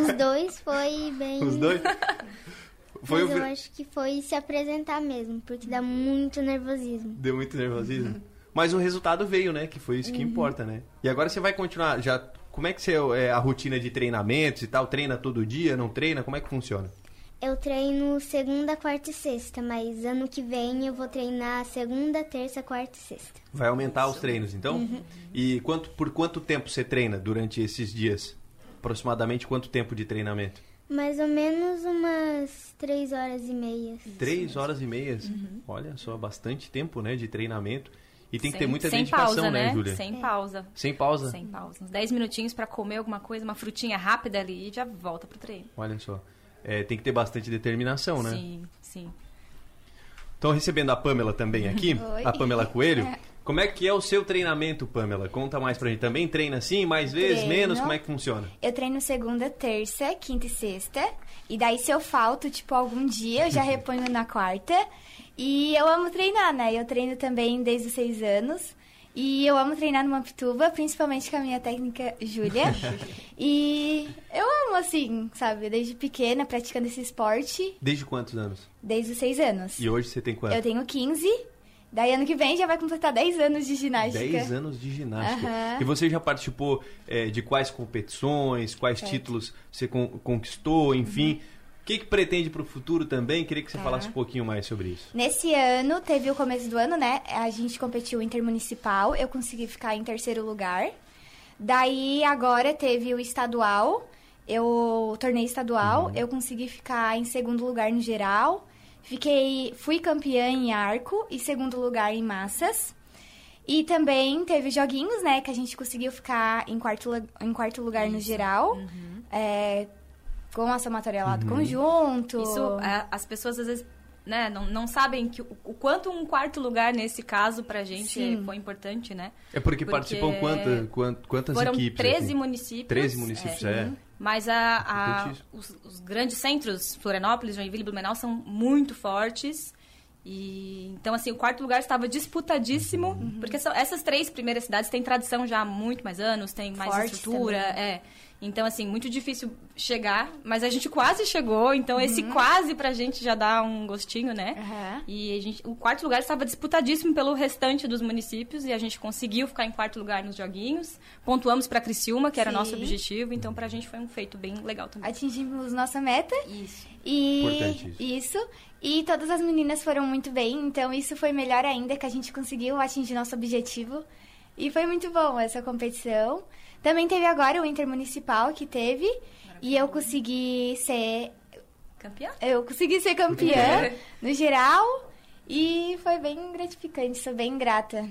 Speaker 20: Os dois foi bem.
Speaker 1: Os dois? Foi
Speaker 20: Mas
Speaker 1: o
Speaker 20: eu acho que foi se apresentar mesmo, porque dá muito nervosismo.
Speaker 1: Deu muito nervosismo. Mas o resultado veio, né? Que foi isso que
Speaker 20: Uhum.
Speaker 1: importa, né? E agora você vai continuar. Já, como é que você, é a rotina de treinamentos e tal? Treina todo dia? Não treina? Como é que funciona?
Speaker 20: Eu treino segunda, quarta e sexta, mas ano que vem eu vou treinar segunda, terça, quarta e sexta.
Speaker 1: Vai aumentar os treinos, então?
Speaker 20: Uhum.
Speaker 1: E quanto, por quanto tempo você treina durante esses dias? Aproximadamente quanto tempo de treinamento?
Speaker 20: Mais ou menos umas três horas e meia.
Speaker 1: Três horas e meias.
Speaker 19: Uhum.
Speaker 1: Olha só, bastante tempo, né, de treinamento. E tem que ter
Speaker 19: Sem-
Speaker 1: muita
Speaker 19: sem
Speaker 1: dedicação,
Speaker 19: pausa,
Speaker 1: né,
Speaker 19: né?
Speaker 1: Júlia?
Speaker 19: Sem pausa.
Speaker 1: Sem pausa?
Speaker 19: Sem pausa. Uns 10 minutinhos pra comer alguma coisa, uma frutinha rápida ali e já volta pro treino.
Speaker 1: Olha só. É, tem que ter bastante determinação, né?
Speaker 19: Sim, sim.
Speaker 1: Estão recebendo a Pamela também aqui,
Speaker 21: Oi.
Speaker 1: a Pamela Coelho. Como é que é o seu treinamento, Pamela? Conta mais pra gente. Também treina assim, mais vezes, menos? Como é que funciona?
Speaker 21: Eu treino segunda, terça, quinta e sexta. E daí, se eu falto, tipo, algum dia, eu já reponho na quarta. E eu amo treinar, né? Eu treino também desde os seis anos. E eu amo treinar numa pituba, principalmente com a minha técnica Júlia. e eu amo, assim, sabe? Desde pequena, praticando esse esporte,
Speaker 1: Desde quantos anos?
Speaker 21: desde os seis anos.
Speaker 1: E hoje você tem quanto?
Speaker 21: Eu tenho 15. Daí, ano que vem, já vai completar 10 anos de ginástica.
Speaker 1: 10 anos de ginástica.
Speaker 21: Aham.
Speaker 1: E você já participou é, de quais competições, quais
Speaker 21: Certo.
Speaker 1: títulos você con- conquistou, enfim. O que, que pretende pro futuro também? Queria que você
Speaker 21: Tá.
Speaker 1: falasse um pouquinho mais sobre isso.
Speaker 21: Nesse ano, teve o começo do ano, né? A gente competiu intermunicipal, eu consegui ficar em terceiro lugar. Daí, agora teve o estadual, eu o torneio estadual,
Speaker 1: Uhum.
Speaker 21: eu consegui ficar em segundo lugar no geral. Fiquei, fui campeã em arco e segundo lugar em massas. E também teve joguinhos, né? Que a gente conseguiu ficar em quarto, em quarto lugar no geral. É, com a somatória lá do
Speaker 19: Uhum.
Speaker 21: conjunto.
Speaker 19: Isso, a- as pessoas às vezes né, não, não sabem que, o, o quanto um quarto lugar, nesse caso, pra gente
Speaker 21: Sim.
Speaker 19: foi importante, né?
Speaker 1: É porque, participam quanta, quan- quantas
Speaker 19: Foram
Speaker 1: equipes?
Speaker 19: 13
Speaker 1: aqui?
Speaker 19: municípios.
Speaker 1: 13 municípios, é.
Speaker 19: Mas a, a-
Speaker 1: Importantíssimo.
Speaker 19: os, os grandes centros, Florianópolis, Joinville e Blumenau, são muito fortes. E então, assim, o quarto lugar estava disputadíssimo,
Speaker 1: Uhum.
Speaker 19: porque são, essas três primeiras cidades têm tradição já há muito mais anos, têm mais
Speaker 21: Fortes
Speaker 19: estrutura,
Speaker 21: também.
Speaker 19: é. Então, assim, muito difícil chegar, mas a gente quase chegou, então esse
Speaker 21: Uhum.
Speaker 19: quase pra gente já dá um gostinho, né?
Speaker 21: Aham.
Speaker 19: E a gente, o quarto lugar estava disputadíssimo pelo restante dos municípios e a gente conseguiu ficar em quarto lugar nos joguinhos. Pontuamos para Criciúma, que era
Speaker 21: Sim.
Speaker 19: nosso objetivo, então pra gente foi um feito bem legal também.
Speaker 21: Atingimos nossa meta.
Speaker 19: Isso.
Speaker 21: E
Speaker 19: Importante
Speaker 21: isso. E todas as meninas foram muito bem, então isso foi melhor ainda que a gente conseguiu atingir nosso objetivo. E foi muito bom essa competição. Também teve agora o intermunicipal que teve e eu consegui ser
Speaker 19: campeã.
Speaker 21: Eu consegui ser campeã no geral e foi bem gratificante, sou bem grata.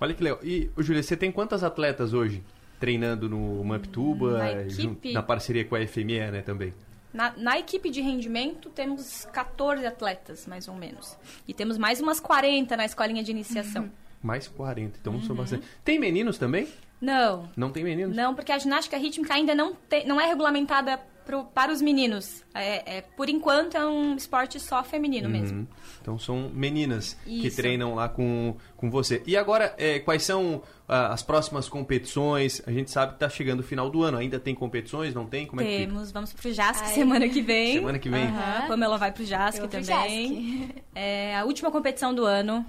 Speaker 1: Olha que legal. E, Júlia, você tem quantas atletas hoje treinando no Mamptuba,
Speaker 19: Na equipe?
Speaker 1: na parceria com a FME, né, também?
Speaker 19: Na, na equipe de rendimento, temos 14 atletas, mais ou menos. E temos mais umas 40 na escolinha de iniciação.
Speaker 1: Mais 40, então
Speaker 19: Uhum.
Speaker 1: são bastante. Tem meninos também?
Speaker 19: Não,
Speaker 1: Não tem meninos?
Speaker 19: Não, porque a ginástica rítmica ainda não, te- não é regulamentada pro- para os meninos. É, é- por enquanto é um esporte só feminino
Speaker 1: Uhum.
Speaker 19: mesmo.
Speaker 1: Então são meninas que
Speaker 19: Isso.
Speaker 1: treinam lá com, com você. E agora, eh, quais são ah, as próximas competições? A gente sabe que está chegando o final do ano. Ainda tem competições? Não tem? Como é que fica?
Speaker 19: Temos, vamos pro JASC
Speaker 21: Ai.
Speaker 19: semana que vem.
Speaker 1: Semana que vem.
Speaker 19: Aham, Pamela vai pro
Speaker 21: Eu
Speaker 19: JASC
Speaker 21: pro
Speaker 19: também. É a última competição do ano.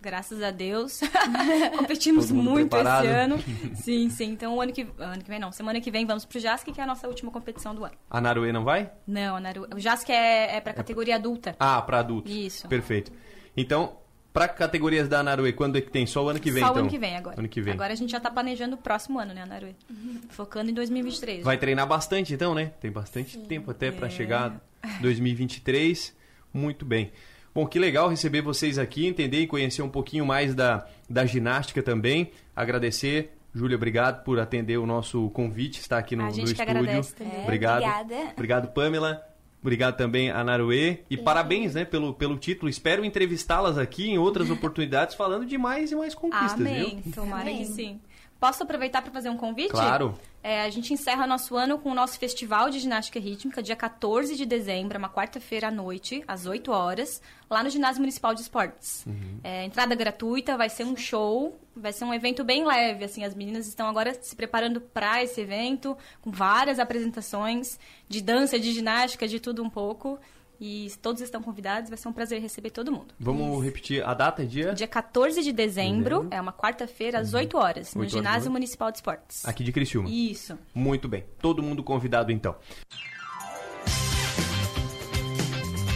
Speaker 19: Graças a Deus. Competimos muito
Speaker 1: preparado.
Speaker 19: esse ano. Sim, sim. Então, o ano que, ano que vem não. Semana que vem vamos pro JASC, que é a nossa última competição do ano.
Speaker 1: A Naruê não vai?
Speaker 19: Não, a Naru... o JASC é, é pra categoria adulta.
Speaker 1: Ah, para adultos.
Speaker 19: Isso.
Speaker 1: Perfeito. Então, Pra categorias da Naruê, quando é que tem? Só o ano que vem,
Speaker 19: Só
Speaker 1: então?
Speaker 19: o ano que vem agora.
Speaker 1: Ano que vem.
Speaker 19: Agora a gente já tá planejando o próximo ano, né, Naruê? Focando em 2023.
Speaker 1: Vai treinar bastante, então, né? Tem bastante tempo até pra
Speaker 19: É.
Speaker 1: chegar 2023. Muito bem. Bom, que legal receber vocês aqui, entender e conhecer um pouquinho mais da, da ginástica também. Agradecer. Júlia, obrigado por atender o nosso convite, estar aqui no,
Speaker 19: A
Speaker 1: no
Speaker 19: gente que
Speaker 1: estúdio.
Speaker 19: agradece também.
Speaker 1: Obrigado.
Speaker 21: Obrigada.
Speaker 1: Obrigado, Pamela. Obrigado também a Naruê. E parabéns, né, pelo, pelo título. Espero entrevistá-las aqui em outras oportunidades, falando de mais e mais conquistas,
Speaker 19: Amém.
Speaker 1: viu?
Speaker 19: Tomara
Speaker 21: Amém.
Speaker 19: que sim. Posso aproveitar para fazer um convite?
Speaker 1: Claro.
Speaker 19: É, a gente encerra nosso ano com o nosso Festival de Ginástica Rítmica, dia 14 de dezembro, é uma quarta-feira à noite, às 8 horas, lá no Ginásio Municipal de Esportes. É, entrada gratuita, vai ser um show, vai ser um evento bem leve, assim, as meninas estão agora se preparando para esse evento, com várias apresentações de dança, de ginástica, de tudo um pouco. E todos estão convidados, vai ser um prazer receber todo mundo.
Speaker 1: Vamos repetir a data, dia?
Speaker 19: Dia 14 de dezembro,
Speaker 1: Dezembro.
Speaker 19: é uma quarta-feira, às 8 horas, no
Speaker 1: 8 horas da
Speaker 19: Ginásio. Municipal de Esportes.
Speaker 1: Aqui de Criciúma.
Speaker 19: Isso.
Speaker 1: Muito bem. Todo mundo convidado, então.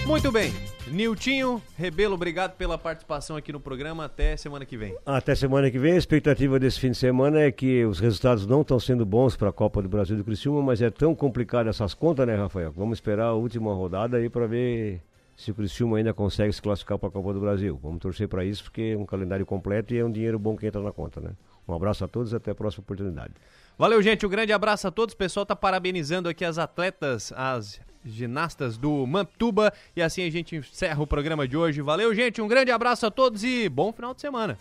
Speaker 1: Muito bem. Niltinho, Rebelo, obrigado pela participação aqui no programa. Até semana que vem.
Speaker 2: Até semana que vem, a expectativa desse fim de semana é que os resultados não estão sendo bons para a Copa do Brasil do Criciúma, mas é tão complicado essas contas, né, Rafael? Vamos esperar a última rodada aí para ver se o Criciúma ainda consegue se classificar para a Copa do Brasil. Vamos torcer para isso, porque é um calendário completo e é um dinheiro bom que entra na conta, né? Um abraço a todos e até a próxima oportunidade.
Speaker 1: Valeu, gente. Um grande abraço a todos. O pessoal tá parabenizando aqui as atletas, as ginastas do Mamptuba. E assim a gente encerra o programa de hoje. Valeu, gente. Um grande abraço a todos e bom final de semana.